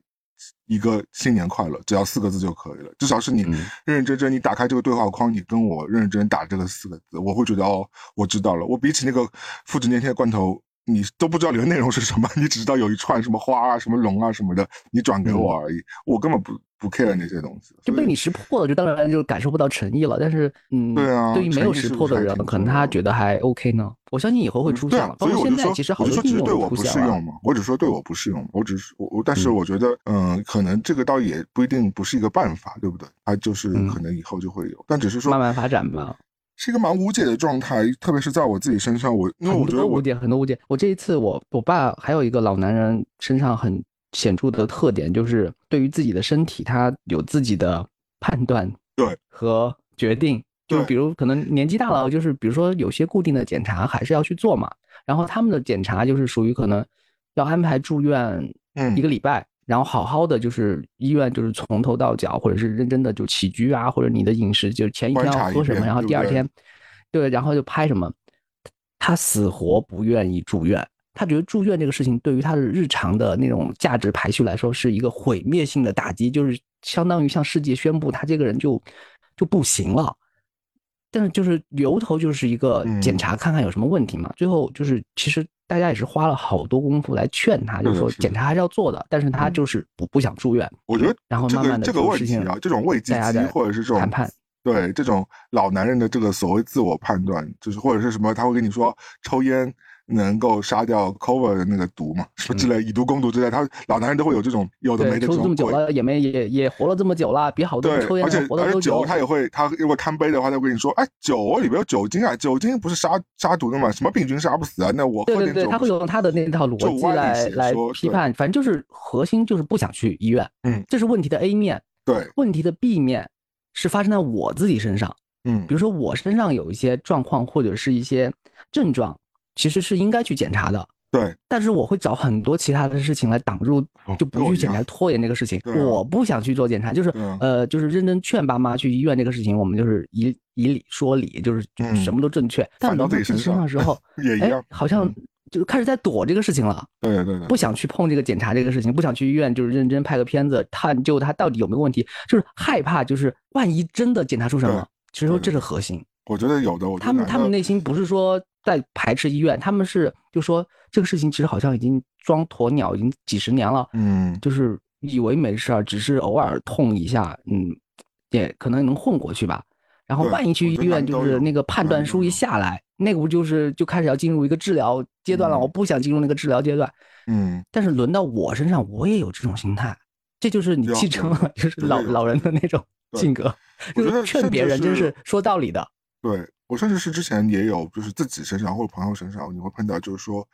一个新年快乐，只要四个字就可以了，至少是你嗯。认认真真，你打开这个对话框，你跟我认认真真打这个四个字，我会觉得哦，我知道了。我比起那个复制粘贴罐头，你都不知道里面内容是什么，你只知道有一串什么花啊、什么龙啊什么的，你转给我而已，我根本不不 care 那些东西。就被你识破了，就当然就感受不到诚意了。但是，嗯，对啊对于没有识破的人可能他觉得还 OK 呢。我相信以后会出现所以我就说，其实好多就说是对我不适用嘛，我只说对我不适用，我只是我我，但是嗯我觉得，嗯，可能这个倒也不一定不是一个办法，对不对？它就是嗯可能以后就会有，但只是说慢慢发展吧。是一个蛮无解的状态，特别是在我自己身上，我因为我觉得我很多无解，很多误解。我这一次我，我爸还有一个老男人身上很显著的特点，就是对于自己的身体，他有自己的判断，对和决定。就比如可能年纪大了，就是比如说有些固定的检查还是要去做嘛。然后他们的检查就是属于可能要安排住院嗯一个礼拜，然后好好的就是医院就是从头到脚，或者是认真的就起居啊，或者你的饮食，就是前一天要喝什么，然后第二天，对，然后就拍什么。他死活不愿意住院，他觉得住院这个事情对于他的日常的那种价值排序来说是一个毁灭性的打击，就是相当于向世界宣布他这个人就就不行了。但是就是由头就是一个嗯。检查看看有什么问题嘛，最后就是其实大家也是花了好多功夫来劝他，就是说检查还是要做的，但是他嗯。就是不不想住院。我觉得然后慢慢的这个问题啊，这种慰藉机或者是这种谈判，对这种老男人的这个所谓自我判断，就是或者是什么，他会跟你说抽烟能够杀掉 cover 的那个毒嘛，什么之类，以毒攻毒之类，他老男人都会有这种有的没的这种抽这么久。了也没也也活了这么久了，比好多人抽，烟而且而且酒。他也会，他如果贪杯的话，他会跟你说，哎，酒里边有酒精啊，酒精不是杀杀毒的嘛，什么病菌杀不死啊？那我对对对，喝点酒不是，他会用他的那套逻辑来来批判，反正就是核心就是不想去医院，嗯，这是问题的 A 面，对，问题的 B 面是发生在我自己身上，嗯比如说我身上有一些状况或者是一些症状，其实是应该去检查的，对，但是我会找很多其他的事情来挡住哦，就不去检查，拖延这个事情。我不想去做检查，就是啊。呃，就是认真劝爸妈去医院这个事情，我们就是以以理说理，就是嗯。什么都正确。但反到轮到自己身上时候，也一样哎，，好像嗯。就开始在躲这个事情了，对对对，不想去碰这个检查这个事情，不想去医院，就是认真拍个片子探究它到底有没有问题，就是害怕，就是万一真的检查出什么，其实说这是核心。我觉得有的，我觉他们他们内心不是说在排斥医院，他们是就说这个事情其实好像已经装鸵鸟已经几十年了，嗯，就是以为没事儿，只是偶尔痛一下，嗯，也可能能混过去吧。然后万一去医院，就是那个判断书一下来，那个不就是就开始要进入一个治疗阶段了？嗯我不想进入那个治疗阶段，嗯，但是轮到我身上，我也有这种心态，这就是你继承了就是老老人的那种性格，就是劝别人真是说道理的。对我甚至是之前也有，就是自己身上或者朋友身上，你会碰到，就是说，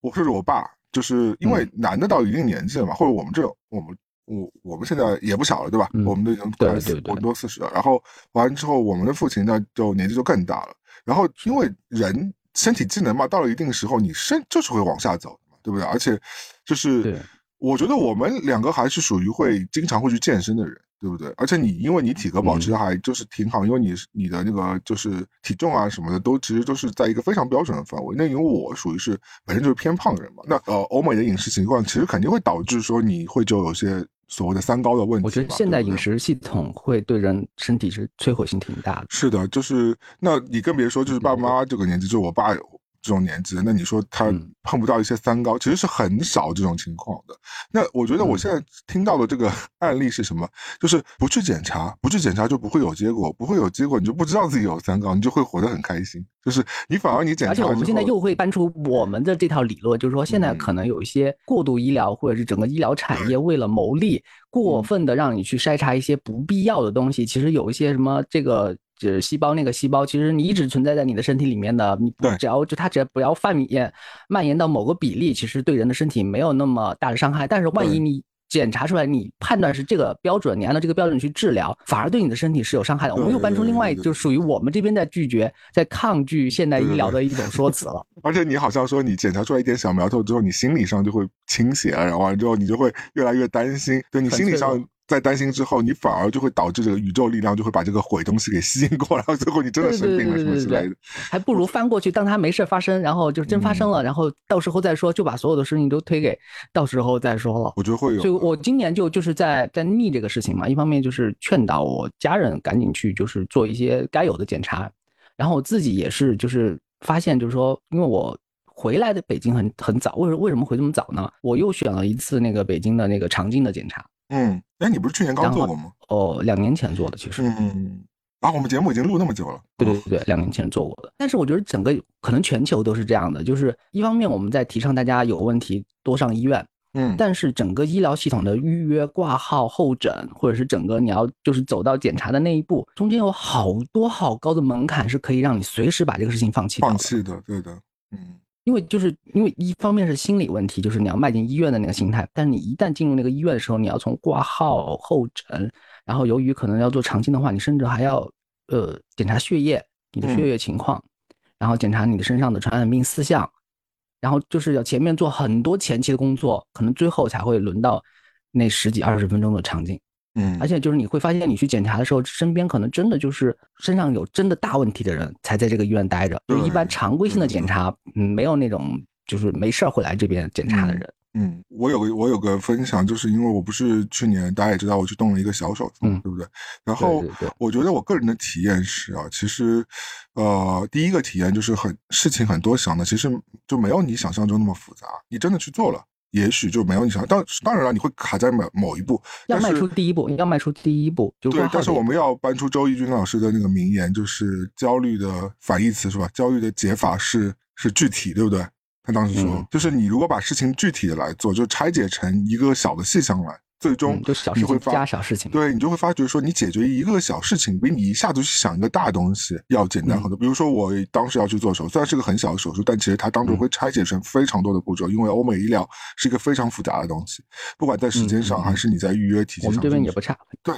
我甚至我爸，就是因为嗯男的到一定年纪了嘛，或者我们这种我们我我们现在也不小了，对吧？嗯我们都已经对快四，对对我们都四十了。然后完之后，我们的父亲呢就年纪就更大了。然后因为人身体机能嘛，到了一定时候，你身就是会往下走对不对？而且就是我觉得我们两个还是属于会经常会去健身的人，对不对？而且你因为你体格保持还就是挺好，因为你你的那个就是体重啊什么的都其实都是在一个非常标准的范围。那因为我属于是本身就是偏胖的人嘛，那呃欧美的饮食情况其实肯定会导致说你会就有些所谓的三高的问题。我觉得现代对不对饮食系统会对人身体是摧毁性挺大的。是的，就是那你更别说就是爸妈这个年纪，就是我爸这种年纪，那你说他碰不到一些三高，其实是很少这种情况的。那我觉得我现在听到的这个 案例是什么？就是不去检查，不去检查就不会有结果，不会有结果你就不知道自己有三高，你就会活得很开心。就是你反而你检查，而且我们现在又会搬出我们的这套理论，就是说现在可能有一些过度医疗或者是整个医疗产业为了牟利，过分的让你去筛查一些不必要的东西。其实有一些什么这个。是细胞那个细胞，其实你一直存在在你的身体里面的，你只要就它只要不要蔓延蔓延到某个比例，其实对人的身体没有那么大的伤害。但是万一你检查出来，你判断是这个标准，你按照这个标准去治疗，反而对你的身体是有伤害的。我们又搬出另外就属于我们这边在拒绝、在抗拒现代医疗的一种说辞了。而且你好像说你检查出来一点小苗头之后，你心理上就会倾斜，然后完之后你就会越来越担心，对你心理上。在担心之后，你反而就会导致这个宇宙力量就会把这个毁东西给吸引过来，然 后最后你真的生病了什么之类的，还不如翻过去，当它没事发生，然后就真发生了，然后到时候再说，就把所有的事情都推给到时候再说了。我觉得会有，所以我今年就就是在在逆这个事情嘛，一方面就是劝导我家人赶紧去就是做一些该有的检查，然后我自己也是就是发现就是说，因为我回来的北京很很早，为为什么回这么早呢？我又选了一次那个北京的那个肠镜的检查。嗯，哎，你不是去年刚做过吗？哦，两年前做的，其实。嗯，啊，我们节目已经录那么久了。对对对，两年前做过的。但是我觉得整个可能全球都是这样的，就是一方面我们在提倡大家有问题多上医院，嗯，但是整个医疗系统的预约、挂号、候诊，或者是整个你要就是走到检查的那一步，中间有好多好高的门槛，是可以让你随时把这个事情放弃放弃的，对的，嗯。因为就是因为一方面是心理问题，就是你要迈进医院的那个心态，但是你一旦进入那个医院的时候，你要从挂号、候诊，然后由于可能要做肠镜的话，你甚至还要呃检查血液，你的血液情况，然后检查你的身上的传染病四项，然后就是要前面做很多前期的工作，可能最后才会轮到那十几二十分钟的肠镜。嗯，而且就是你会发现，你去检查的时候，身边可能真的就是身上有真的大问题的人才在这个医院待着。就一般常规性的检查，嗯，没有那种就是没事儿会来这边检查的人。嗯，我有个我有个分享，就是因为我不是去年大家也知道我去动了一个小手术，嗯，对不对？然后我觉得我个人的体验是啊，其实，呃，第一个体验就是很事情很多想的，其实就没有你想象中那么复杂。你真的去做了。也许就没有你想，当当然了，你会卡在某某一步，要迈出第一步，你要迈出第一步。对，但是我们要搬出周轶君老师的那个名言，就是焦虑的反义词是吧？焦虑的解法是是具体，对不对？他当时说，就是你如果把事情具体的来做，就拆解成一个小的细项来。最终你会加小事情，对你就会发觉说，你解决一个小事情，比你一下子去想一个大东西要简单很多。比如说，我当时要去做手术，虽然是个很小的手术，但其实它当中会拆解成非常多的步骤，因为欧美医疗是一个非常复杂的东西，不管在时间上还是你在预约体系上，我们这边也不差。对，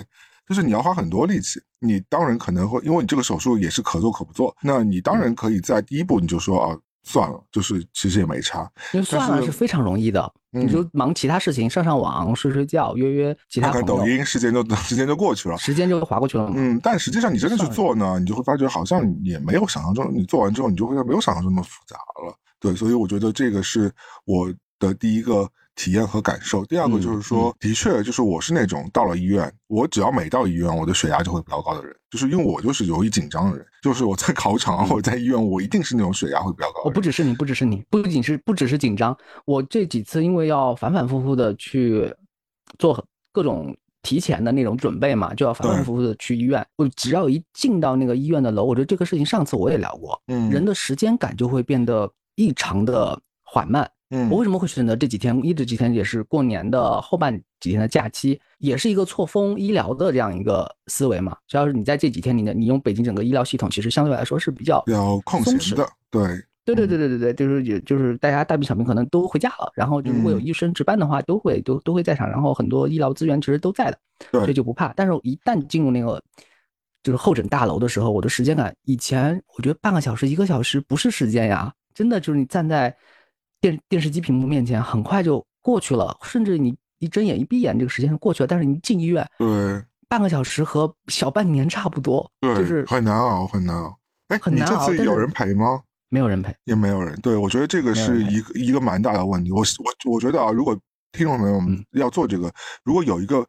就是你要花很多力气，你当然可能会，因为你这个手术也是可做可不做，那你当然可以在第一步你就说啊。算了，就是其实也没差，因为算了是非常容易的，你就忙其他事情，上上网、睡睡觉、约约其他朋友。看抖音，时间就时间就过去了，时间就划过去了。嗯，但实际上你真的去做呢，你就会发觉好像也没有想象中，你做完之后你就会没有想象中那么复杂了。对，所以我觉得这个是我的第一个。体验和感受。第二个就是说，的确，就是我是那种到了医院，我只要每到医院，我的血压就会比较高的人。就是因为我就是容易紧张的人。就是我在考场，或者在医院，我一定是那种血压会比较高。我不只是你，不只是你，不仅是不只是紧张。我这几次因为要反反复复的去做各种提前的那种准备嘛，就要反反复复的去医院。我只要一进到那个医院的楼，我觉得这个事情上次我也聊过，嗯，人的时间感就会变得异常的缓慢。我为什么会选择这几天？一直几天也是过年的后半几天的假期，也是一个错峰医疗的这样一个思维嘛。只要是你在这几天，你的你用北京整个医疗系统，其实相对来说是比较比较空闲的。对，对对对对对对，就是也就是大家大病小病可能都回家了，然后如果有医生值班的话，都会都都会在场，然后很多医疗资源其实都在的，所以就不怕。但是，一旦进入那个就是候诊大楼的时候，我的时间感，以前我觉得半个小时、一个小时不是时间呀，真的就是你站在。电电视机屏幕面前很快就过去了，甚至你一睁眼一闭眼，这个时间就过去了。但是你进医院，对，半个小时和小半年差不多，对，就是很难熬，很难熬。哎，很难熬。这次有人陪吗？没有人陪，也没有人。对，我觉得这个是一个一个蛮大的问题。我我我觉得啊，如果听众朋友们要做这个，如果有一个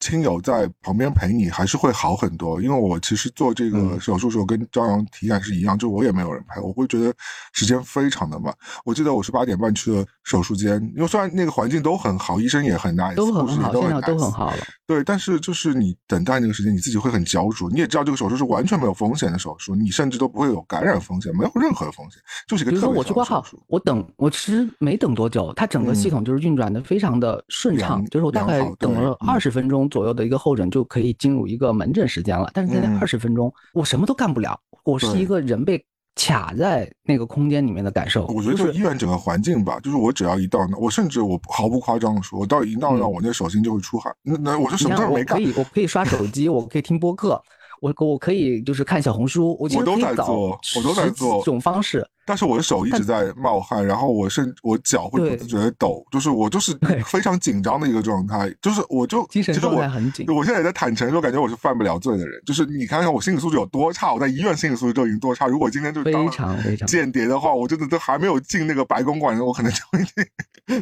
亲友在旁边陪你，还是会好很多。因为我其实做这个嗯手术时候跟朝阳体感是一样，就我也没有人陪，我会觉得时间非常的慢。我记得我是八点半去的手术间，因为虽然那个环境都很好，医生也很 nice，都很好，现在都很好了。对，但是就是你等待那个时间，你自己会很焦灼。你也知道这个手术是完全没有风险的手术，你甚至都不会有感染风险，没有任何风险，就是一个比如说特别我去挂号。我等我其实没等多久，它整个系嗯统就是运转的非常的顺畅，良就是我大概等了嗯二十分钟左右的一个候诊就可以进入一个门诊时间了。但是在那嗯二十分钟，我什么都干不了，我是一个人被卡在那个空间里面的感受。我觉得医院整个环境吧，就是我只要一到那，我甚至我毫不夸张的说，我到一到那，嗯我那手心就会出汗。那那我就什，么事儿没干我可，以，我可以刷手机，我可以听播客，我我可以就是看小红书，我都在做我都在做种方式。但是我的手一直在冒汗，然后我甚我脚会不自觉的抖，就是我就是非常紧张的一个状态，就是我就精神状其实我态很紧我现在也在坦诚说，感觉我是犯不了罪的人。就是你看看我心理素质有多差，我在医院心理素质就已经多差。如果今天就当非常非常间谍的话，我真的都还没有进那个白公馆，我可能就已经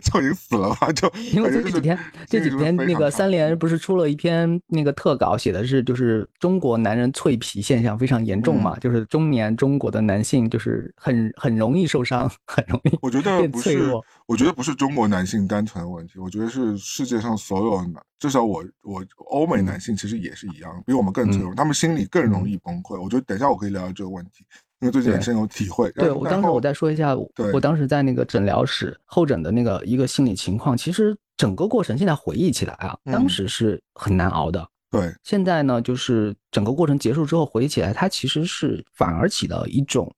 就已经死了吧。就因为这几天这几天那个三联不是出了一篇那个特稿，写的是就是中国男人脆皮现象非常严重嗯嘛，就是中年中国的男性就是很很容易受伤，很容易我觉得变不是脆弱。，我觉得不是中国男性单纯的问题，我觉得是世界上所有男，至少我我欧美嗯男性其实也是一样，比我们更脆弱，他们心里更容易崩溃。我觉得等一下我可以聊聊这个问题，因为最近也对深有体会。对我当时我再说一下，我当时在那个诊疗室候诊的那个一个心理情况，其实整个过程现在回忆起来啊，当嗯。时是很难熬的。对。现在呢，就是整个过程结束之后回忆起来，它其实是反而起了一种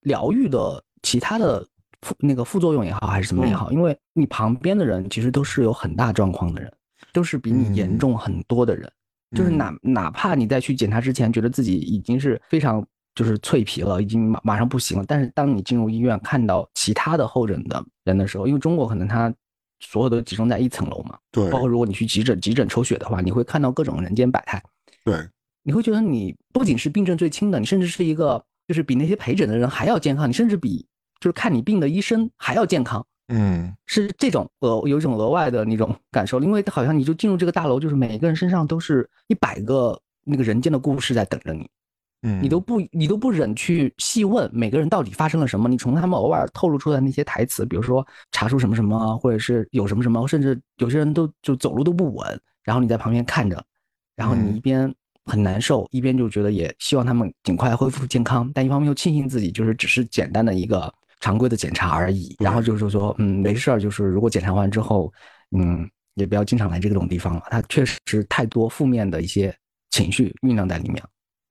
疗愈的其他的副那个副作用也好，还是怎么也好，因为你旁边的人其实都是有很大状况的人，都是比你严嗯。重很多的人，就是嗯。哪哪怕你在去检查之前觉得自己已经是非常就是脆皮了，已经马马上不行了，但是当你进入医院看到其他的候诊的人的时候，因为中国可能它所有都集中在一层楼嘛，对包括如果你去急诊急诊抽血的话，你会看到各种人间百态，对。你会觉得你不仅是病症最轻的，你甚至是一个就是比那些陪诊的人还要健康，你甚至比就是看你病的医生还要健康，嗯。是这种额有一种额外的那种感受，因为好像你就进入这个大楼，就是每个人身上都是一百个那个人间的故事在等着你，嗯，你都不你都不忍去细问每个人到底发生了什么，你从他们偶尔透露出来的那些台词，比如说查出什么什么啊，或者是有什么什么，甚至有些人都就走路都不稳，然后你在旁边看着，然后你嗯。一边很难受，一边就觉得也希望他们尽快恢复健康，但一方面又庆幸自己就是只是简单的一个常规的检查而已，然后就是说嗯没事儿，就是如果检查完之后，嗯也不要经常来这种地方了，它确实太多负面的一些情绪酝酿在里面。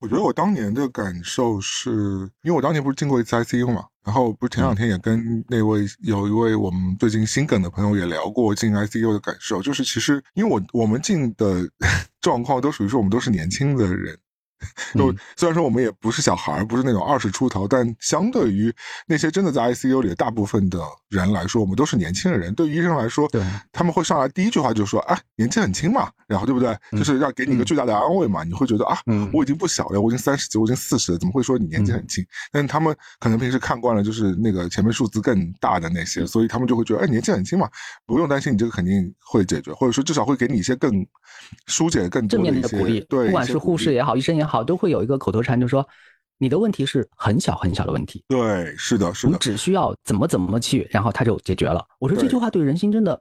我觉得我当年的感受是，因为我当年不是进过一次 ICU 嘛，然后不是前两天也跟那位有一位我们最近心梗的朋友也聊过进 ICU 的感受，就是其实因为我我们进的 状况都属于说我们都是年轻的人。就嗯虽然说我们也不是小孩儿，不是那种二十出头，但相对于那些真的在 ICU 里的大部分的人来说，我们都是年轻的人。对于医生来说，对他们会上来第一句话就说：“哎，年纪很轻嘛。”然后对不对？嗯就是要给你一个巨大的安慰嘛。你会觉得啊，嗯我已经不小了，我已经三十几，我已经四十了，怎么会说你年纪很轻？但是他们可能平时看惯了，就是那个前面数字更大的那嗯些，所以他们就会觉得，哎，年纪很轻嘛，不用担心，你这个肯定会解决，或者说至少会给你一些更疏解更多正面一些的鼓励，对，不管是护士也好，医生也好，都会有一个口头禅，就说你的问题是很小很小的问题，对，是的，是的你的，只需要怎么怎么去，然后它就解决了。我说这句话对人心真的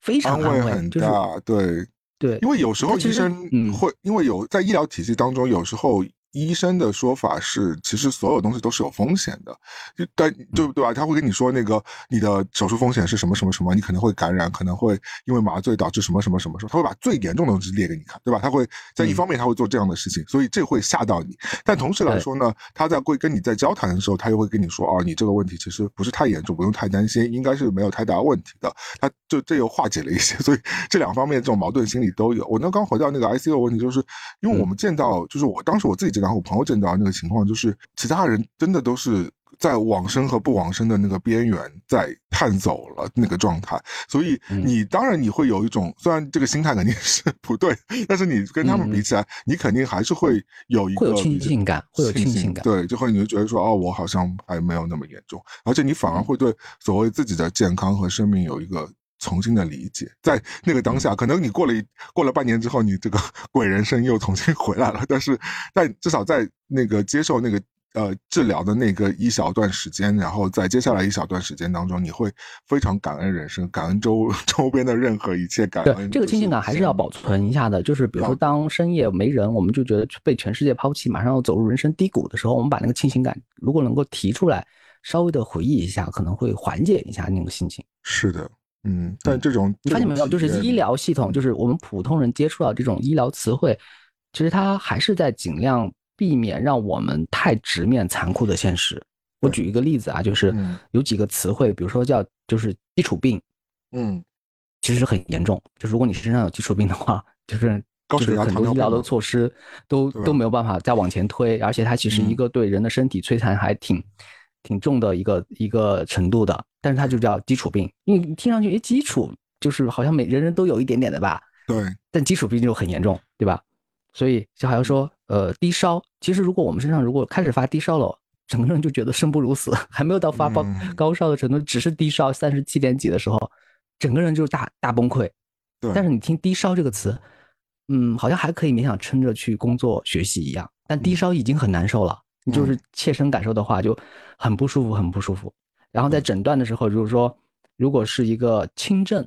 非常安慰慰，就是，对。对，因为有时候其实医生嗯会，因为有在医疗体系当中，有时候医生的说法是，其实所有东西都是有风险的，就但对对吧？他会跟你说那个你的手术风险是什么什么什么，你可能会感染，可能会因为麻醉导致什么什么什么什么，他会把最严重的东西列给你看，对吧？他会在一嗯方面他会做这样的事情，所以这会吓到你。但同时来说呢，他在会跟你在交谈的时候，他又会跟你说，啊，你这个问题其实不是太严重，不用太担心，应该是没有太大问题的。他就这又化解了一些，所以这两方面这种矛盾心理都有。我那刚回到那个 ICU 问题，就是因为我们见到，就是我当时我自己见到，和我朋友见到那个情况，就是其他人真的都是。在往生和不往生的那个边缘，在探走了那个状态，所以嗯。你当然你会有一种，虽然这个心态肯定是不对，但是你跟他们比起来，你肯定还是会有一个会有庆比较幸感会有庆庆幸感。对，就会你就觉得说，哦，我好像还没有那么严重，而且你反而会对所谓自己的健康和生命有一个重新的理解，在那个当下，可能你过了一过了半年之后，你这个 鬼人生又重新回来了，但是但至少在那个接受那个。呃，治疗的那个一小段时间，然后在接下来一小段时间当中，你会非常感恩人生，感恩周 周边的任何一切，感恩这个亲近感还是要保存一下的。就是比如说，当深夜没人，我们就觉得被全世界抛弃，马上要走入人生低谷的时候，我们把那个清醒感如果能够提出来，稍微的回忆一下，可能会缓解一下那个心情。是的，嗯，但这种你发现没有，就是医疗系统，就是我们普通人接触到这种医疗词汇，其实它还是在尽量。避免让我们太直面残酷的现实。我举一个例子啊，就是有几个词汇，比如说叫就是基础病，嗯，其实很严重。就如果你身上有基础病的话，就是就是很多医疗的措施都都没有办法再往前推，而且它其实一个对人的身体摧残还挺挺重的一个一个程度的。但是它就叫基础病，因为听上去，哎，基础就是好像每人人都有一点点的吧？对。但基础病就很严重，对吧？所以就好像说。呃，低烧，其实如果我们身上如果开始发低烧了，整个人就觉得生不如死，还没有到发高高烧的程度，只是低烧三十七点几的时候，整个人就大大崩溃。对。但是你听低烧这个词，嗯，好像还可以勉强撑着去工作学习一样，但低烧已经很难受了。你就是切身感受的话，就很不舒服，很不舒服。然后在诊断的时候，就是说，如果是一个轻症，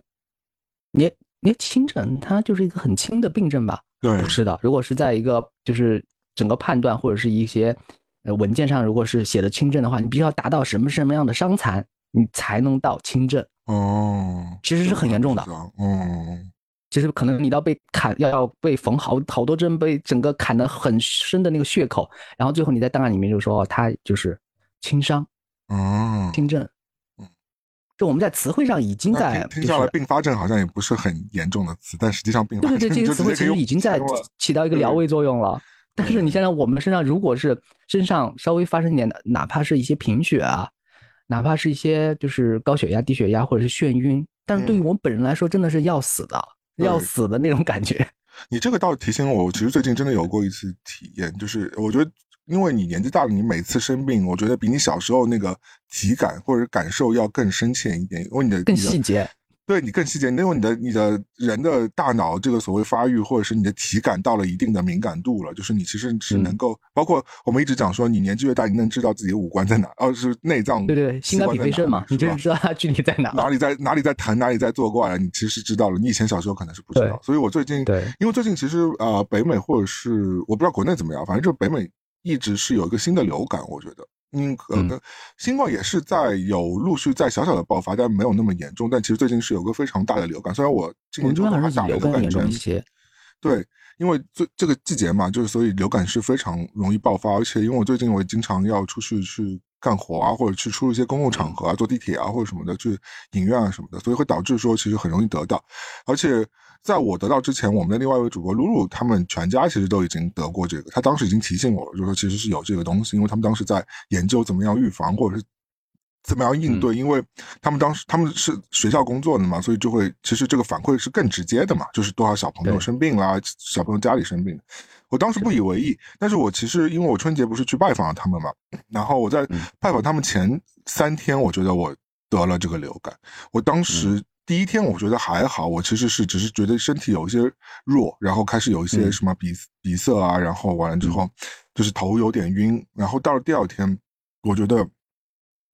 你你轻症，它就是一个很轻的病症吧？对，不是的。如果是在一个就是整个判断或者是一些呃文件上，如果是写的轻症的话，你必须要达到什么什么样的伤残，你才能到轻症。哦，其实是很严重的。哦，其实可能你到被砍，要要被缝好好多针，被整个砍的很深的那个血口，然后最后你在档案里面就说他就是轻伤，哦，轻症。嗯就我们在词汇上已经在听下来，并发症好像也不是很严重的词，但实际上并对对对，这些词汇其实已经在起到一个疗慰作用了。但是你想想，我们身上如果是身上稍微发生点，哪怕是一些贫血啊，哪怕是一些就是高血压、低血压或者是眩晕，但是对于我们本人来说，真的是要死的，要死的那种感觉。你这个倒提醒我，我其实最近真的有过一次体验，就是我觉得。因为你年纪大了，你每次生病，我觉得比你小时候那个体感或者感受要更深切一点，因为你的更细节，对你更细节，因为你的你的人的大脑这个所谓发育，或者是你的体感到了一定的敏感度了，就是你其实是能够，包括我们一直讲说，你年纪越大，你能知道自己的五官在哪，哦，是内脏，对对，心肝脾肺肾嘛，你就是知道它具体在哪，哪里在哪里在疼，哪里在作怪了，你其实知道了，你以前小时候可能是不知道，所以我最近对，因为最近其实呃，北美或者是我不知道国内怎么样，反正就是北美。一直是有一个新的流感，我觉得，嗯，可能新冠也是在有陆续在小小的爆发，但没有那么严重。但其实最近是有个非常大的流感，虽然我今年正好打了流感针，对，因为这这个季节嘛，就是所以流感是非常容易爆发，而且因为我最近我经常要出去去干活啊，或者去出入一些公共场合啊，坐地铁啊或者什么的，去影院啊什么的，所以会导致说其实很容易得到，而且。在我得到之前，我们的另外一位主播露露他们全家其实都已经得过这个。他当时已经提醒我了，就说其实是有这个东西，因为他们当时在研究怎么样预防或者是怎么样应对，因为他们当时他们是学校工作的嘛，所以就会其实这个反馈是更直接的嘛，就是多少小朋友生病啦，小朋友家里生病。我当时不以为意，但是我其实因为我春节不是去拜访了他们嘛，然后我在拜访他们前三天，我觉得我得了这个流感，我当时。第一天我觉得还好，我其实是只是觉得身体有一些弱，然后开始有一些什么鼻鼻塞啊，然后完了之后就是头有点晕，然后到了第二天，我觉得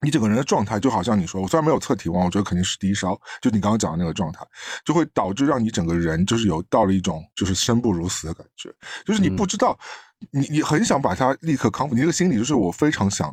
你整个人的状态就好像你说，我虽然没有测体温，我觉得肯定是低烧，就你刚刚讲的那个状态，就会导致让你整个人就是有到了一种就是生不如死的感觉，就是你不知道你你很想把它立刻康复，你这个心理就是我非常想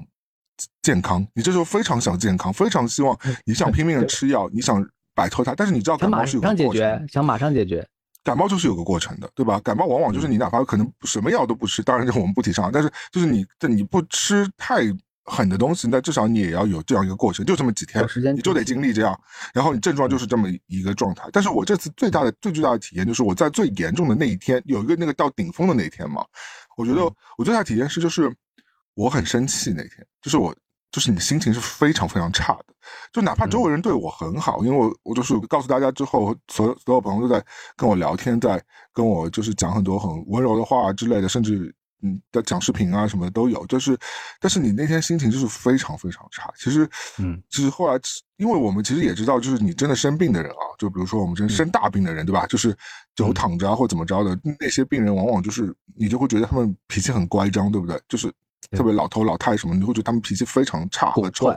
健康，你这时候非常想健康，非常希望你想拼命的 吃药，你想。摆脱它，但是你知道感冒是有个过程，想马上解决，感冒就是有个过程的，对吧？感冒往往就是你哪怕可能什么药都不吃，当然这我们不提倡，但是就是你这你不吃太狠的东西，那至少你也要有这样一个过程，就这么几天，你就得经历这样，然后你症状就是这么一个状态。但是我这次最大的最巨大的体验就是我在最严重的那一天，有一个那个到顶峰的那一天嘛，我觉得我最大的体验是就是我很生气那天，就是我。就是你的心情是非常非常差的，就哪怕周围人对我很好，因为我我就是告诉大家之后，所所有朋友都在跟我聊天，在跟我就是讲很多很温柔的话之类的，甚至嗯的讲视频啊什么的都有，就是，但是你那天心情就是非常非常差。其实，嗯，其实后来，因为我们其实也知道，就是你真的生病的人啊，就比如说我们真生大病的人，对吧？就是久躺着啊或怎么着的，那些病人往往就是你就会觉得他们脾气很乖张，对不对？就是。特别老头老太什么，你会觉得他们脾气非常差和臭。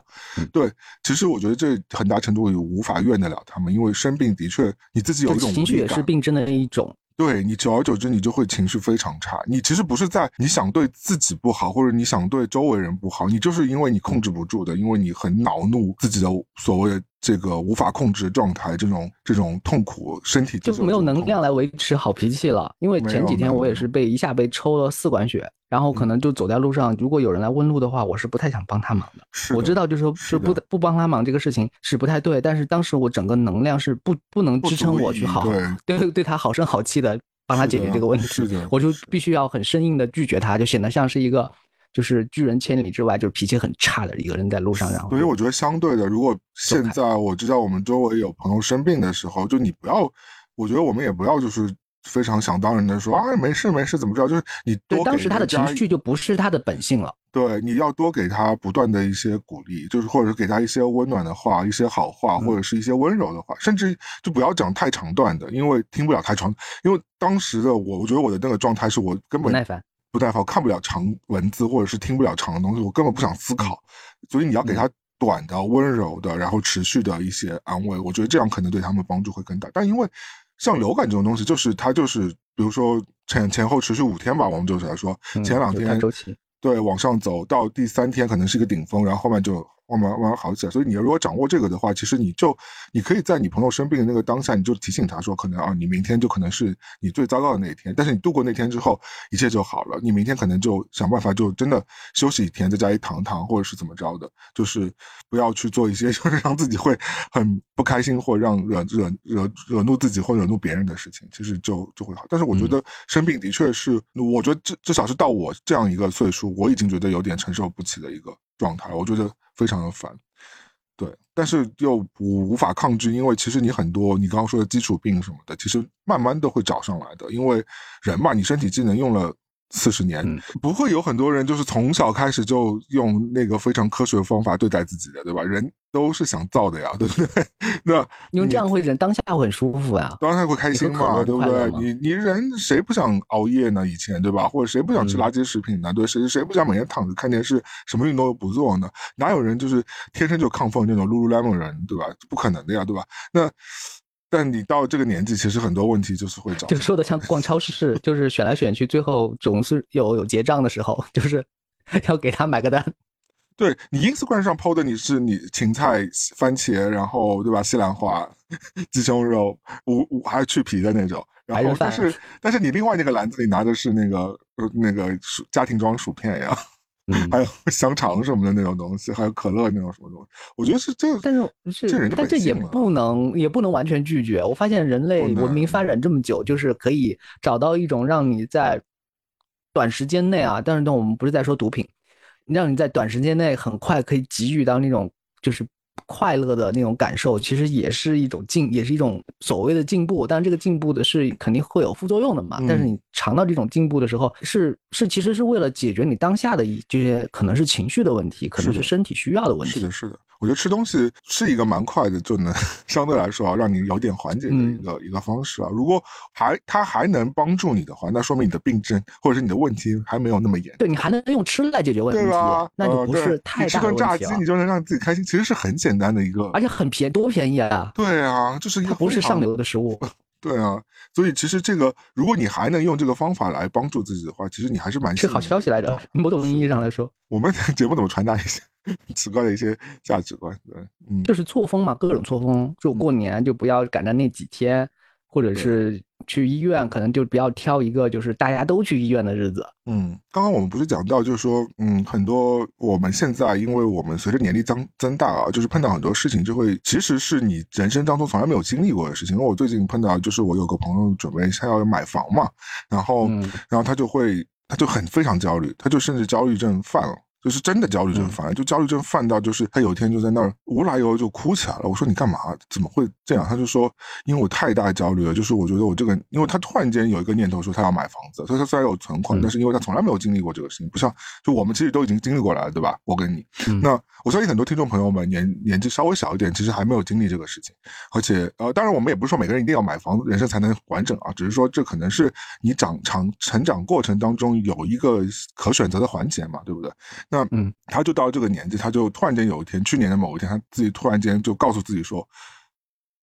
对，其实我觉得这很大程度也无法怨得了他们，因为生病的确你自己有一种情绪也是病症的一种。对你久而久之，你就会情绪非常差。你其实不是在你想对自己不好，或者你想对周围人不好，你就是因为你控制不住的，因为你很恼怒自己的所谓的这个无法控制的状态，这种这种痛苦，身体就没有能量来维持好脾气了。因为前几天我也是被一下被抽了四管血，然后可能就走在路上，如果有人来问路的话，我是不太想帮他忙的。我知道就是说是不不帮他忙这个事情是不太对，但是当时我整个能量是不不能支撑我去好对对他好声好气的。帮他解决这个问题，我就必须要很生硬的拒绝他，就显得像是一个就是拒人千里之外，就是脾气很差的一个人在路上。然后，所以我觉得相对的，如果现在我知道我们周围有朋友生病的时候，就你不要，我觉得我们也不要就是非常想当然的说啊没事没事怎么着，就是你多当时他的情绪就不是他的本性了。对，你要多给他不断的一些鼓励，就是或者是给他一些温暖的话，一些好话，或者是一些温柔的话，甚至就不要讲太长段的，因为听不了太长。因为当时的我，我觉得我的那个状态是我根本不耐烦，不太好，看不了长文字，或者是听不了长的东西，我根本不想思考。所以你要给他短的、温柔的，然后持续的一些安慰，我觉得这样可能对他们帮助会更大。但因为像流感这种东西，就是它就是，比如说前前后持续五天吧，我们就是来说，前两天周期。对，往上走到第三天可能是一个顶峰，然后后面就慢慢慢慢好起来。所以你如果掌握这个的话，其实你就你可以在你朋友生病的那个当下，你就提醒他说，可能啊，你明天就可能是你最糟糕的那一天。但是你度过那天之后，一切就好了。你明天可能就想办法，就真的休息一天，在家里躺躺，或者是怎么着的，就是不要去做一些 就是让自己会很不开心，或让惹惹惹惹怒自己或惹怒别人的事情，其实就就会好。但是我觉得生病的确是，我觉得至至少是到我这样一个岁数。我已经觉得有点承受不起的一个状态，我觉得非常的烦，对，但是又无无法抗拒，因为其实你很多你刚刚说的基础病什么的，其实慢慢都会找上来的，因为人嘛，你身体机能用了四十年，不会有很多人就是从小开始就用那个非常科学的方法对待自己的，对吧？人都是想造的呀，对不对？那因为这样会人当下会很舒服呀，当下会开心嘛，对不对？你你人谁不想熬夜呢？以前对吧？或者谁不想吃垃圾食品呢？对，谁谁不想每天躺着看电视，什么运动都不做呢？哪有人就是天生就亢奋那种 lululemon 人，对吧？不可能的呀，对吧？那但你到这个年纪，其实很多问题就是会找，就说的像逛超市，就是选来选去，最后总是有有结账的时候，就是 要给他买个单。对你 Instagram 上 PO 的你是你芹菜、番茄，然后对吧？西兰花、鸡胸肉，无无还有去皮的那种。然后但是但是你另外那个篮子里拿的是那个呃那个薯家庭装薯片呀，嗯，还有 香肠什么的那种东西，还有可乐那种什么东西。我觉得是这，但是是这人但这也不能也不能完全拒绝。我发现人类文明发展这么久，就是可以找到一种让你在短时间内啊，但是呢，我们不是在说毒品。让你在短时间内很快可以给予到那种就是快乐的那种感受，其实也是一种进，也是一种所谓的进步。但是这个进步的是肯定会有副作用的嘛。但是你尝到这种进步的时候，是是其实是为了解决你当下的一这些可能是情绪的问题，可能是身体需要的问题。是的，是的。我觉得吃东西是一个蛮快的，就能相对来说啊，让你有点缓解的一个、一个方式啊。如果还它还能帮助你的话，那说明你的病症或者是你的问题还没有那么严。对你还能用吃来解决问题，对吧？那就不是太大的问题了。你吃顿炸鸡，你就能让自己开心，其实是很简单的一个，而且很便宜，多便宜啊！对啊，就是一个它不是上流的食物。对啊，所以其实这个，如果你还能用这个方法来帮助自己的话，其实你还是蛮是好消息来着。某种意义上来说，我们 节目怎么传达一些 奇怪的一些价值观？对，嗯，就是错峰嘛，各种错峰。就过年就不要赶在那几天，或者是去医院，可能就不要挑一个就是大家都去医院的日子。嗯，刚刚我们不是讲到，就是说，嗯，很多我们现在，因为我们随着年龄增增大啊，就是碰到很多事情，就会其实是你人生当中从来没有经历过的事情。因为我最近碰到，就是我有个朋友准备他要买房嘛，然后，然后他就会，他就很非常焦虑，他就甚至焦虑症犯了。就是真的焦虑症犯，就焦虑症犯到就是他有一天就在那儿无来由就哭起来了。我说你干嘛？怎么会这样？他就说因为我太大焦虑了，就是我觉得我这个，因为他突然间有一个念头说他要买房子，所以他虽然有存款，但是因为他从来没有经历过这个事情，不像就我们其实都已经经历过来了，对吧？我跟你，那我相信很多听众朋友们年年纪稍微小一点，其实还没有经历这个事情，而且呃，当然我们也不是说每个人一定要买房，人生才能完整啊，只是说这可能是你长长成长过程当中有一个可选择的环节嘛，对不对？那嗯，他就到这个年纪，他就突然间有一天，去年的某一天，他自己突然间就告诉自己说：“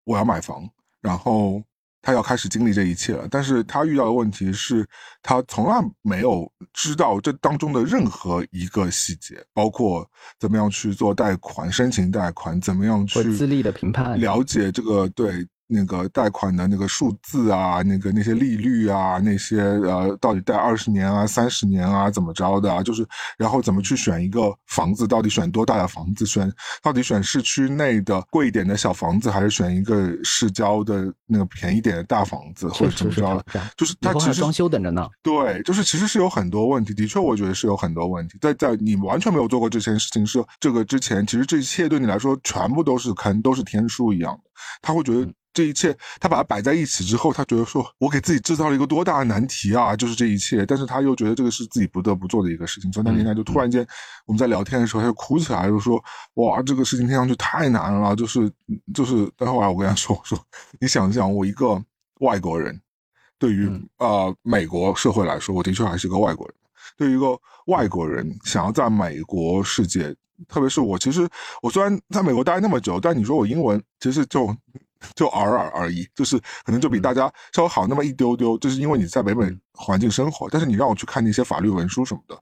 我要买房。”然后他要开始经历这一切了。但是他遇到的问题是，他从来没有知道这当中的任何一个细节，包括怎么样去做贷款、申请贷款，怎么样去资历的评判，了解这个对。那个贷款的那个数字啊，那个那些利率啊，那些呃，到底贷二十年啊、三十年啊，怎么着的啊？就是，然后怎么去选一个房子？到底选多大的房子？选到底选市区内的贵一点的小房子，还是选一个市郊的那个便宜点的大房子，或者怎么着？就是它其实装修等着呢。对，就是其实是有很多问题。的确，我觉得是有很多问题。在在你完全没有做过这件事情是这个之前，其实这一切对你来说全部都是坑，都是天书一样的。他会觉得。这一切，他把它摆在一起之后，他觉得说，我给自己制造了一个多大的难题啊！就是这一切，但是他又觉得这个是自己不得不做的一个事情。所以那天他就突然间，我们在聊天的时候，他就哭起来，就说：“哇，这个事情听上去太难了。”就是，就是。但后来我跟他说：“我说你想想，我一个外国人，对于呃美国社会来说，我的确还是一个外国人。对于一个外国人，想要在美国世界，特别是我，其实我虽然在美国待那么久，但你说我英文，其实就。”就尔尔而已，就是可能就比大家稍微好那么一丢丢，就是因为你在北美环境生活。但是你让我去看那些法律文书什么的，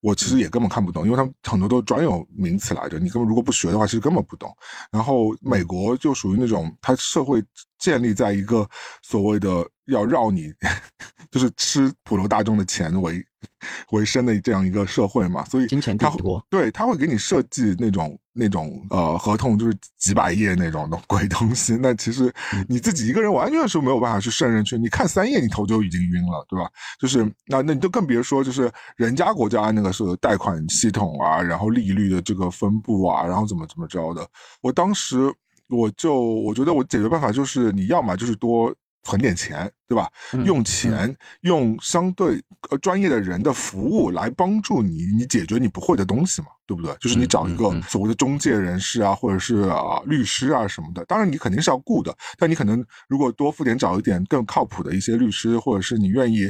我其实也根本看不懂，因为他们很多都专有名词来着，你根本如果不学的话，其实根本不懂。然后美国就属于那种，它社会建立在一个所谓的要绕你，就是吃普罗大众的钱为。为生的这样一个社会嘛，所以金钱他对他会给你设计那种那种呃合同，就是几百页那种的鬼东西。那其实你自己一个人完全是没有办法去胜任去。你看三页，你头就已经晕了，对吧？就是那那你就更别说，就是人家国家那个是贷款系统啊，然后利率的这个分布啊，然后怎么怎么着的。我当时我就我觉得我解决办法就是，你要么就是多。存点钱，对吧？用钱，用相对呃专业的人的服务来帮助你，你解决你不会的东西嘛。对不对？就是你找一个所谓的中介人士啊，或者是啊律师啊什么的，当然你肯定是要雇的，但你可能如果多付点，找一点更靠谱的一些律师，或者是你愿意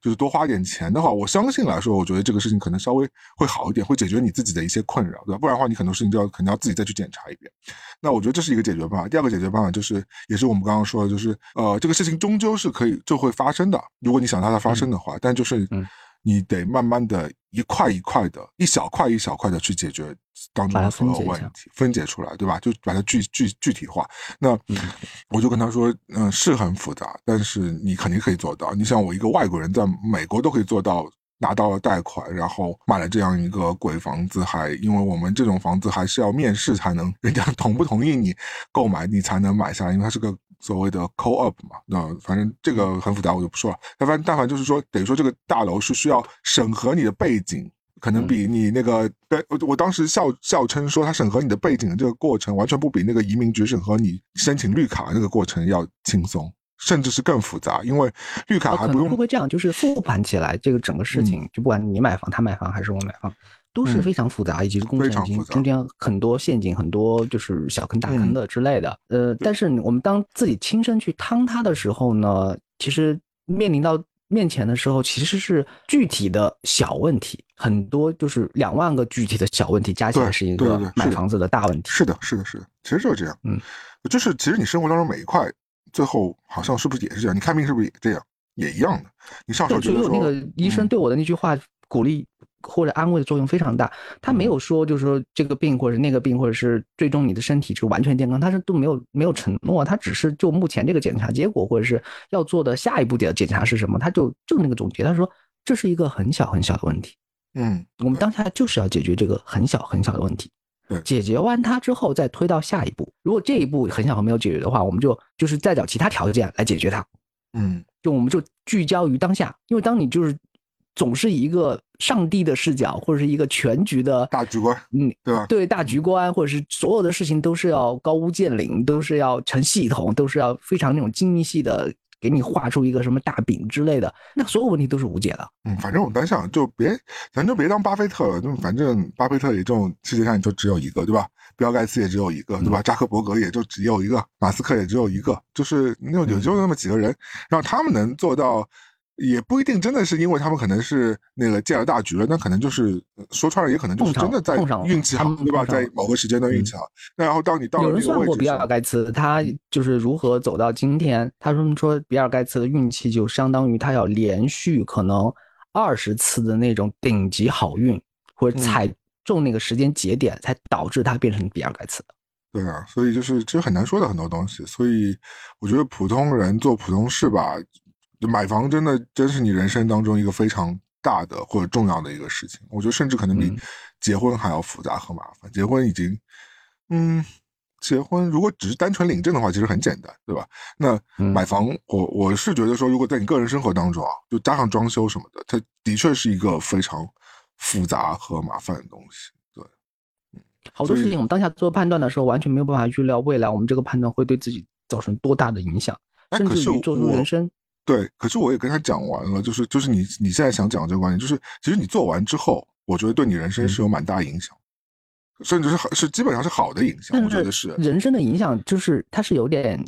就是多花点钱的话，我相信来说，我觉得这个事情可能稍微会好一点，会解决你自己的一些困扰，对吧？不然的话，你很多事情就要可能要自己再去检查一遍。那我觉得这是一个解决办法。第二个解决办法就是，也是我们刚刚说的，就是呃，这个事情终究是可以就会发生的，如果你想让它发生的话，但就是你得慢慢的。一块一块的，一小块一小块的去解决当中的所有问题，分解出来，对吧？就把它具具具体化。那我就跟他说，嗯，是很复杂，但是你肯定可以做到。你像我一个外国人，在美国都可以做到，拿到了贷款，然后买了这样一个鬼房子，还因为我们这种房子还是要面试才能，人家 同不同意你购买，你才能买下来，因为它是个。所谓的 co op 嘛，那反正这个很复杂，我就不说了。但凡但凡就是说，等于说这个大楼是需要审核你的背景，可能比你那个，对我我当时笑笑称说，他审核你的背景的这个过程，完全不比那个移民局审核你申请绿卡那个过程要轻松，甚至是更复杂，因为绿卡还不用。会不会这样？就是复盘起来，这个整个事情，就不管你买房，他买房还是我买房。都是非常复杂，以及工程中间很多陷阱，很多就是小坑大坑的之类的。呃，但是我们当自己亲身去趟它的时候呢，其实面临到面前的时候，其实是具体的小问题，很多就是两万个具体的小问题加起来是一个买房子的大问题。是的，是的，是的，其实就是这样。嗯，就是其实你生活当中每一块，最后好像是不是也是这样？你看病是不是也这样？也一样的。你上手就有那个医生对我的那句话鼓励。或者安慰的作用非常大，他没有说就是说这个病或者那个病，或者是最终你的身体就完全健康，他是都没有没有承诺，他只是就目前这个检查结果或者是要做的下一步的检查是什么，他就就那个总结，他说这是一个很小很小的问题，嗯，我们当下就是要解决这个很小很小的问题，对，解决完它之后再推到下一步，如果这一步很小很没有解决的话，我们就就是再找其他条件来解决它，嗯，就我们就聚焦于当下，因为当你就是。总是以一个上帝的视角，或者是一个全局的大局观，嗯，对吧？对大局观，或者是所有的事情都是要高屋建瓴，都是要成系统，都是要非常那种精密细的给你画出一个什么大饼之类的，那所有问题都是无解的。嗯，反正我单想就别，咱就别当巴菲特了，就反正巴菲特也这种世界上也就只有一个，对吧？比尔盖茨也只有一个，对吧？扎克伯格也就只有一个，马斯克也只有一个，就是那也就那么几个人，让他们能做到。也不一定真的是因为他们可能是那个见了大局了，那可能就是说穿了，也可能就是真的在运气好，对吧？在某个时间段运气好。那然后当你到有人算过比尔盖茨，他就是如何走到今天？他说说比尔盖茨的运气就相当于他要连续可能二十次的那种顶级好运，或者踩中那个时间节点，才导致他变成比尔盖茨的。对啊，所以就是其实很难说的很多东西。所以我觉得普通人做普通事吧。买房真的真是你人生当中一个非常大的或者重要的一个事情，我觉得甚至可能比结婚还要复杂和麻烦。结婚已经，嗯，结婚如果只是单纯领证的话，其实很简单，对吧？那买房，我我是觉得说，如果在你个人生活当中啊，就加上装修什么的，它的确是一个非常复杂和麻烦的东西。对，嗯，好多事情我们当下做判断的时候，完全没有办法预料未来我们这个判断会对自己造成多大的影响，甚至于做出人生。对，可是我也跟他讲完了，就是就是你你现在想讲这个观点，就是其实你做完之后，我觉得对你人生是有蛮大影响，甚至是是基本上是好的影响，我觉得是。人生的影响，就是它是有点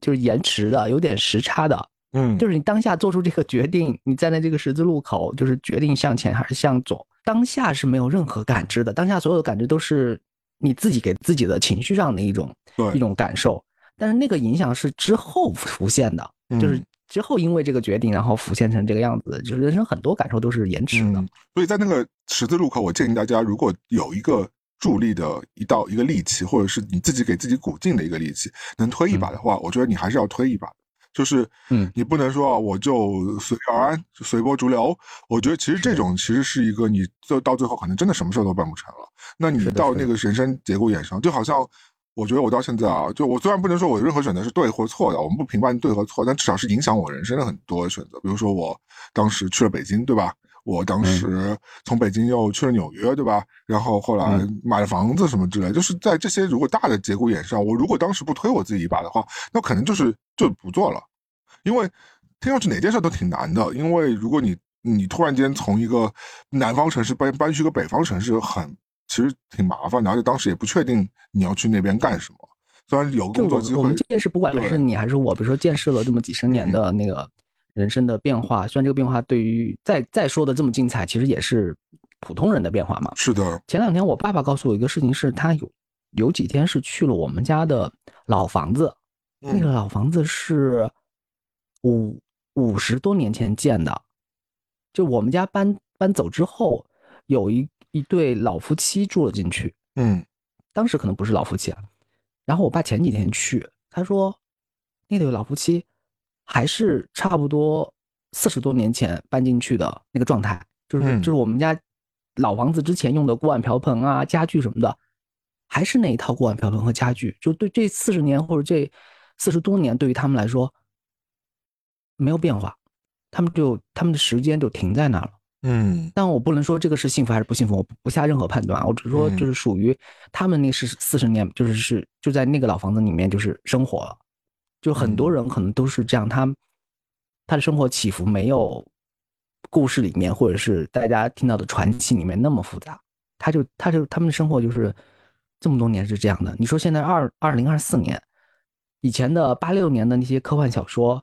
就是延迟的，有点时差的，嗯，就是你当下做出这个决定，你站在这个十字路口，就是决定向前还是向左，当下是没有任何感知的，当下所有的感知都是你自己给自己的情绪上的一种一种感受，但是那个影响是之后浮现的，就是。之后因为这个决定，然后浮现成这个样子，就是人生很多感受都是延迟的。所以在那个十字路口，我建议大家，如果有一个助力的一道一个利器，或者是你自己给自己鼓劲的一个利器，能推一把的话，我觉得你还是要推一把。就是，嗯，你不能说我就随遇而安，随波逐流。我觉得其实这种其实是一个你做到最后可能真的什么事都办不成了。那你到那个人生节骨眼上，就好像。我觉得我到现在啊，就我虽然不能说我任何选择是对或错的，我们不评判对和错，但至少是影响我人生的很多选择。比如说我当时去了北京，对吧？我当时从北京又去了纽约，对吧？然后后来买了房子什么之类，就是在这些如果大的节骨眼上，我如果当时不推我自己一把的话，那可能就是就不做了。因为听上去哪件事都挺难的，因为如果你你突然间从一个南方城市搬搬去一个北方城市，很。其实挺麻烦的，而且当时也不确定你要去那边干什么。虽然有工作机会，我们见识不管是你还是我，比如说见识了这么几十年的那个人生的变化，虽然这个变化对于再再说的这么精彩，其实也是普通人的变化嘛。是的。前两天我爸爸告诉我一个事情，是他有有几天是去了我们家的老房子，那个老房子是五五十多年前建的，就我们家搬搬走之后有一。一对老夫妻住了进去，嗯，当时可能不是老夫妻啊。然后我爸前几天去，他说那对老夫妻还是差不多四十多年前搬进去的那个状态，就是就是我们家老房子之前用的锅碗瓢盆啊、家具什么的，还是那一套锅碗瓢盆和家具。就对这四十年或者这四十多年，对于他们来说没有变化，他们就他们的时间就停在那儿了。嗯，但我不能说这个是幸福还是不幸福，我不下任何判断。我只是说，就是属于他们那是四十年，就是是就在那个老房子里面就是生活了。就很多人可能都是这样，他他的生活起伏没有故事里面或者是大家听到的传奇里面那么复杂。他就他就他们的生活就是这么多年是这样的。你说现在二二零二四年，以前的八六年的那些科幻小说，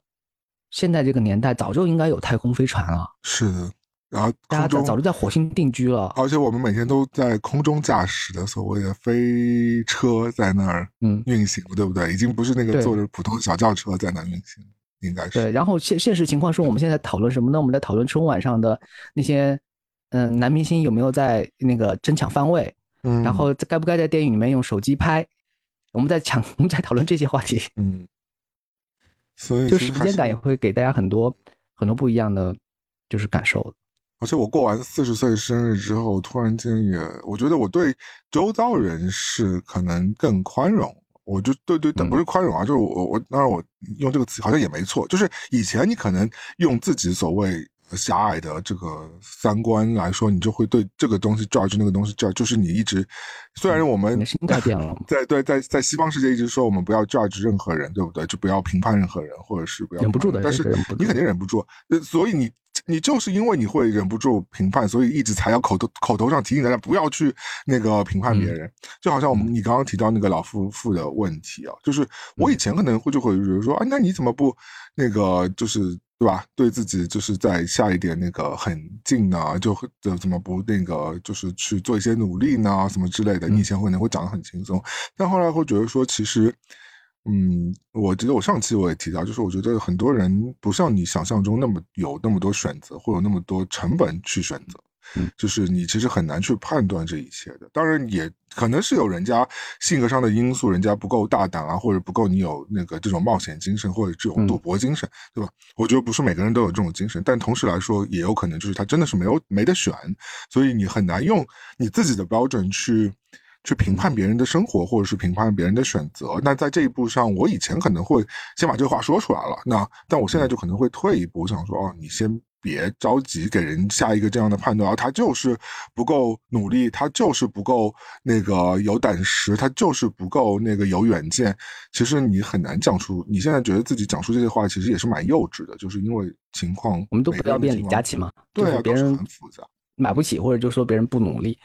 现在这个年代早就应该有太空飞船了。是的。然后大家早早就在火星定居了，而且我们每天都在空中驾驶的所谓的飞车在那儿嗯运行，对不对？已经不是那个坐着普通小轿车在那运行，应该是对。然后现现实情况是我们现在讨论什么呢？我们在讨论春晚上的那些嗯男明星有没有在那个争抢番位，嗯，然后该不该在电影里面用手机拍？我们在抢，我们在讨论这些话题，嗯，所以就时间感也会给大家很多很多不一样的就是感受。而且我过完四十岁生日之后，突然间也，我觉得我对周遭人是可能更宽容。我就对对，不是宽容啊，就是我我当然我用这个词好像也没错。就是以前你可能用自己所谓狭隘的这个三观来说，你就会对这个东西 judge 那个东西 judge，就是你一直，虽然我们心态变了 在对在在西方世界一直说我们不要 judge 任何人，对不对？就不要评判任何人，或者是不要忍不住的但是你肯定忍不住，呃所以你你就是因为你会忍不住评判，所以一直才要口头口头上提醒大家不要去那个评判别人。就好像我们你刚刚提到那个老夫妇的问题啊，就是我以前可能会就会觉得说，啊，那你怎么不那个就是对吧？对自己就是在下一点那个狠劲呢？就会怎怎么不那个就是去做一些努力呢？什么之类的？你以前可能会讲的很轻松，但后来会觉得说，其实。嗯，我觉得我上期我也提到，就是我觉得很多人不像你想象中那么有那么多选择，或有那么多成本去选择。嗯就是你其实很难去判断这一切的。当然，也可能是有人家性格上的因素，人家不够大胆啊，或者不够你有那个这种冒险精神，或者这种赌博精神，对吧？我觉得不是每个人都有这种精神，但同时来说，也有可能就是他真的是没有没得选，所以你很难用你自己的标准去。去评判别人的生活，或者是评判别人的选择。那在这一步上，我以前可能会先把这个话说出来了。那但我现在就可能会退一步，我想说，哦，你先别着急给人下一个这样的判断，啊，他就是不够努力，他就是不够那个有胆识，他就是不够那个有远见。其实你很难讲出，你现在觉得自己讲出这些话，其实也是蛮幼稚的，就是因为情况，我们都不要变李佳佳琦嘛，对啊，别人很复杂。买不起，或者就说别人不努力，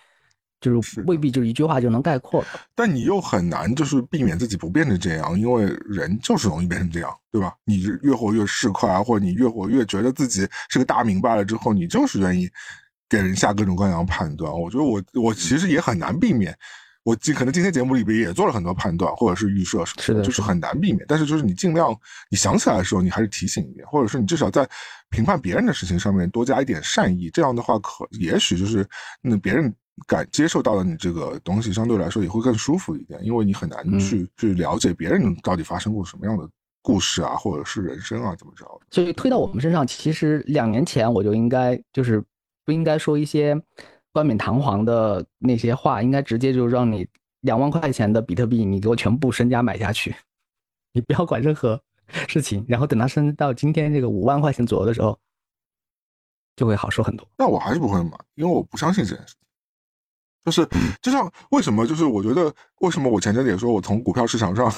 就是未必就是一句话就能概括的。但你又很难就是避免自己不变成这样，因为人就是容易变成这样，对吧？你越活越市侩啊，或者你越活越觉得自己是个大明白了之后，你就是愿意给人下各种各样的判断。我觉得我我其实也很难避免。我今可能今天节目里边也做了很多判断，或者是预设什么是的就是很难避免。但是就是你尽量你想起来的时候，你还是提醒一点，或者是你至少在评判别人的事情上面多加一点善意。这样的话可，也许就是那别人感接受到了你这个东西，相对来说也会更舒服一点，因为你很难嗯去、去了解别人到底发生过什么样的故事啊，或者是人生啊，怎么着。所以推到我们身上，其实两年前我就应该就是不应该说一些冠冕堂皇的那些话，应该直接就让你两万块钱的比特币，你给我全部身家买下去，你不要管任何事情，然后等它升到今天这个五万块钱左右的时候，就会好受很多。那我还是不会买，因为我不相信这件事情。就是就像为什么，就是我觉得为什么我前阵子也说我从股票市场上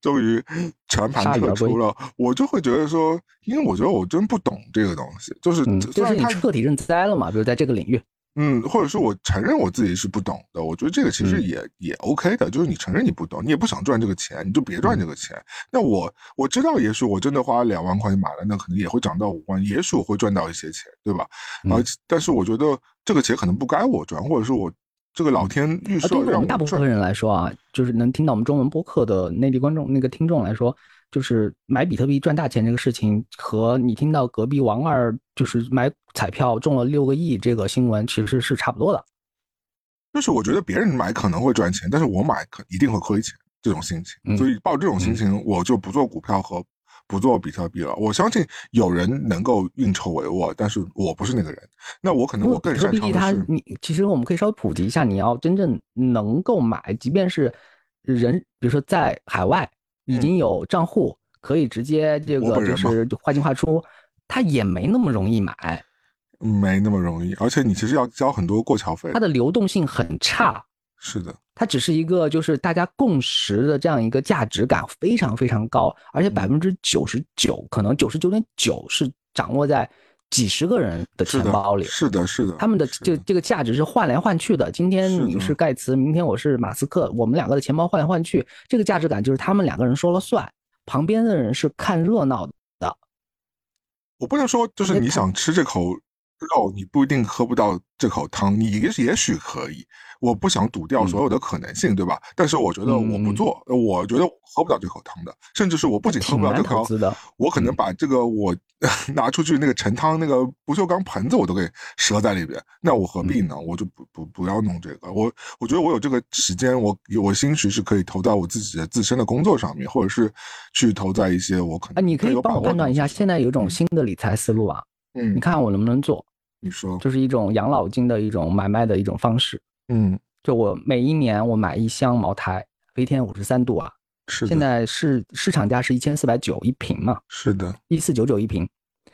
终于全盘铩羽而归退出了，我就会觉得说，因为我觉得我真不懂这个东西，就是嗯，就是你彻底认栽了嘛，比如在这个领域，嗯，或者说我承认我自己是不懂的，我觉得这个其实嗯也、也 OK 的，就是你承认你不懂，你也不想赚这个钱，你就别赚这个钱。那我我知道，也许我真的花两万块钱买了，那可能也会涨到五万，也许我会赚到一些钱，对吧？嗯而且但是我觉得这个钱可能不该我赚，或者是我这个老天预啊，设对于我们大部分。人来说啊，就是能听到我们中文播客的内地观众、那个听众来说，就是买比特币赚大钱这个事情，和你听到隔壁王二就是买彩票中了六个亿这个新闻，其实是差不多的。就是我觉得别人买可能会赚钱，但是我买可一定会亏钱，这种心情。嗯所以抱这种心情，我就不做股票和不做比特币了。我相信有人能够运筹帷幄，但是我不是那个人。那我可能我更擅长的是，，你其实我们可以稍微普及一下，你要真正能够买，即便是人，比如说在海外已经有账户，可以直接这个就是划进划出，它也没那么容易买。没那么容易，而且你其实要交很多过桥费它。的流动性很差，是的，它只是一个就是大家共识的这样一个价值感非常非常高，而且嗯百分之九十九，可能九十九点九是掌握在几十个人的钱包里。是的，是的。他们的是这这个价值是换来换去的。今天你是盖茨，明天我是马斯克，我们两个的钱包换来换去，这个价值感就是他们两个人说了算，旁边的人是看热闹的。我不能说，就是你想吃这口肉，你不一定喝不到这口汤，你也也许可以。我不想赌掉所有的可能性，对吧？但是我觉得我不嗯做，我觉得喝不到这口汤的，甚至是我不仅喝不到这口汤，我可能嗯把这个我 拿出去那个盛汤那个不锈钢盆子我都给折在里边，那我何必呢？我就不不不要弄这个。我我觉得我有这个时间，我我兴许是可以投在我自己的自身的工作上面，或者是去投在一些我可啊，能你可以帮我判断一下，现在有一种嗯新的理财思路啊，嗯，你看我能不能做？你说，就是一种养老金的一种买卖的一种方式。嗯，就我每一年我买一箱茅台，飞天五十三度啊，是，现在市市场价是一千四百九一瓶嘛，是的，一四九九一瓶，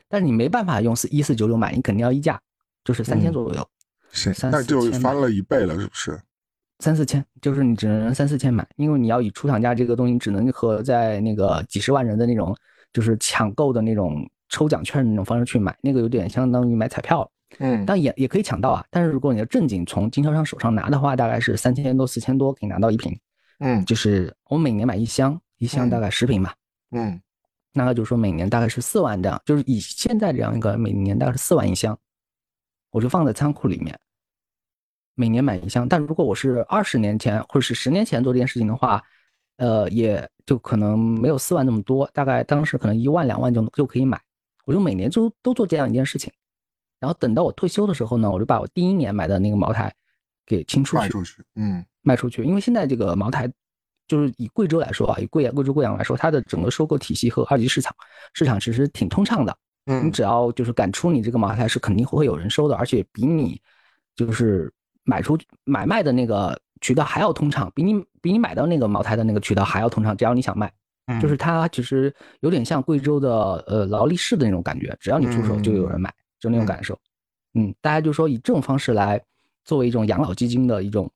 但是你没办法用四一四九九买，你肯定要溢价，就是三千嗯。左右，是，三四那就千翻了一倍了，是不是？三四千，就是你只能三四千买，因为你要以出厂价这个东西只能和在那个几十万人的那种就是抢购的那种抽奖券的那种方式去买，那个有点相当于买彩票了。嗯但也也可以抢到啊。但是如果你要正经从经销商手上拿的话，大概是三千多、四千多可以拿到一瓶。嗯就是我每年买一箱，一箱大概十瓶吧，嗯那个就是说每年大概是四万这样，就是以现在这样一个每年大概是四万一箱，我就放在仓库里面，每年买一箱。但如果我是二十年前或者是十年前做这件事情的话，呃，也就可能没有四万那么多，大概当时可能一万两万就就可以买。我就每年就都做这样一件事情，然后等到我退休的时候呢，我就把我第一年买的那个茅台给清出去，卖出去，嗯卖出去。因为现在这个茅台，就是以贵州来说啊，以贵贵州贵阳来说，它的整个收购体系和二级市场市场其实挺通畅的。嗯你嗯只要就是敢出你这个茅台，是肯定会有人收的，而且比你就是买出买卖的那个渠道还要通畅，比你比你买到那个茅台的那个渠道还要通畅。只要你想卖，嗯，就是它其实有点像贵州的呃劳力士的那种感觉，只要你出手就有人买，就那种感受。嗯，大家就说以这种方式来作为一种养老基金的一种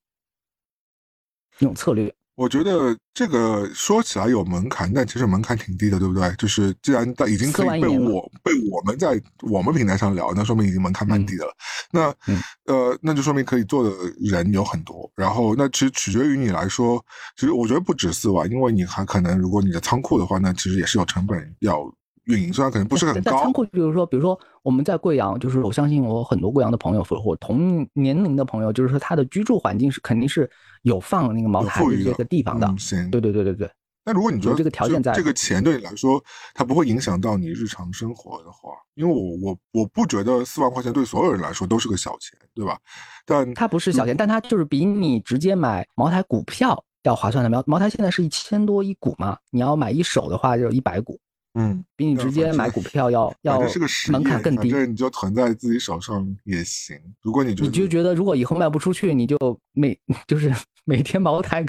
一种策略。我觉得这个说起来有门槛，但其实门槛挺低的，对不对？就是既然它已经可以被我被我们在我们平台上聊，那说明已经门槛蛮低的了。那嗯呃，那就说明可以做的人有很多。然后那其实取决于你来说，其实我觉得不止四万，因为你还可能如果你的仓库的话，那其实也是有成本要运营，虽然可能不是很高在仓。库，比如说，比如说我们在贵阳，就是我相信我很多贵阳的朋友，或或同年龄的朋友，就是说他的居住环境是肯定是有放那个茅台的这个地方的。嗯行，对对对对对，那如果你觉得这个条件在这个钱对你来说，它不会影响到你日常生活的话，因为我我我不觉得四万块钱对所有人来说都是个小钱，对吧？但它不是小钱，但它就是比你直接买茅台股票要划算的。茅茅台现在是一千多一股嘛，你要买一手的话就一百股，嗯，比你直接买股票要要是个实，门槛更低。反正你就囤在自己手上也行。如果你觉得你就觉得如果以后卖不出去，你就每 就是每天茅台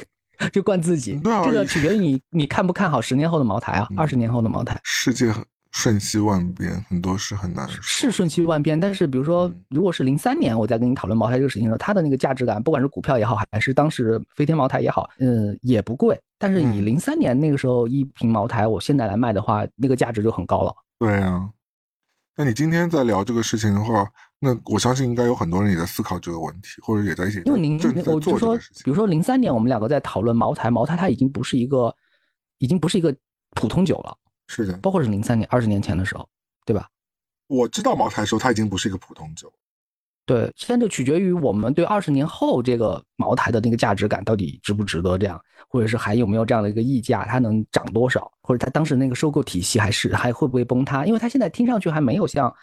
就灌自己。对啊这个取决于你你看不看好十年后的茅台啊，嗯二十年后的茅台世界很瞬息万变，很多事很难。是瞬息万变。但是比如说嗯，如果是零三年我在跟你讨论茅台这个事情的时候，它的那个价值感，不管是股票也好，还是当时飞天茅台也好，嗯，也不贵。但是以嗯零三年那个时候一瓶茅台，我现在来卖的话，那个价值就很高了。对啊，那你今天在聊这个事情的话，那我相信应该有很多人也在思考这个问题，或者也在一起因为您我就说。比如说零三年我们两个在讨论茅台，茅台它已经不是一个，已经不是一个普通酒了，是的，包括是零三年、二十年前的时候，对吧？我知道茅台的时候，它已经不是一个普通酒。对，现在就取决于我们对二十年后这个茅台的那个价值感到底值不值得这样，或者是还有没有这样的一个溢价，它能涨多少，或者它当时那个收购体系还是还会不会崩塌？因为它现在听上去还没有像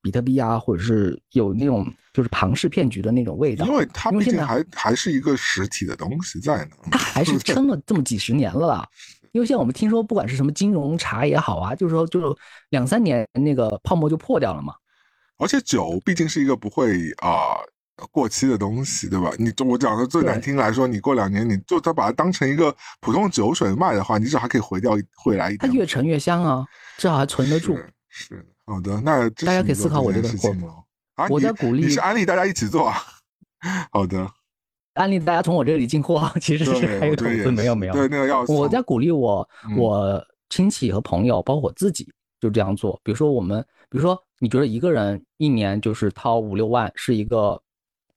比特币啊，或者是有那种就是庞氏骗局的那种味道，因为它毕竟还还是一个实体的东西在呢。它还是 撑了这么几十年了啦。因为现在我们听说，不管是什么金融茶也好啊，就是说，就是两三年那个泡沫就破掉了嘛。而且酒毕竟是一个不会啊、过期的东西，对吧？你我讲的最难听来说，你过两年你就它把它当成一个普通酒水卖的话，你至少还可以回掉一回来一点。它越陈越香啊，至少还存得住。是是，好的，那大家可以思考我这个事情咯啊，我在鼓励你是安利大家一起做啊。好的，安利大家从我这里进货，其实是，还有投资，没有没有。对那个要我在鼓励我嗯我亲戚和朋友，包括我自己，就这样做。比如说我们，比如说你觉得一个人一年就是掏五六万是一个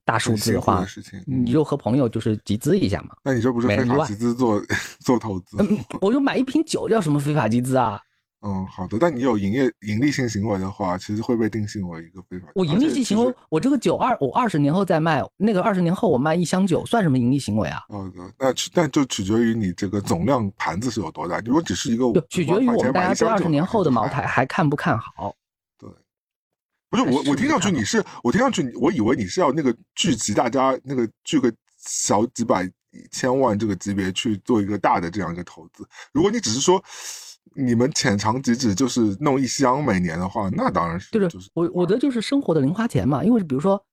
大数字的话你就和朋友就是集资一下嘛。那你这不是非法集资做 做投资？嗯，我就买一瓶酒叫什么非法集资啊？嗯，好的。但你有营业盈利性行为的话，其实会被定性为一个非法。我盈利性行为，我这个酒二我二十年后再卖，那个二十年后我卖一箱酒算什么盈利行为啊？好的，那取但就取决于你这个总量盘子是有多大。如果只是一个就取决于我们大家对二十年后的茅台。还看不看好。对，不是我，我听上去你是，我听上去我以为你是要那个聚集大家那个聚个小几百千万这个级别去做一个大的这样一个投资。如果你只是说你们浅尝即止，就是弄一箱每年的话，那当然是就是就是我我的就是生活的零花钱嘛，因为比如说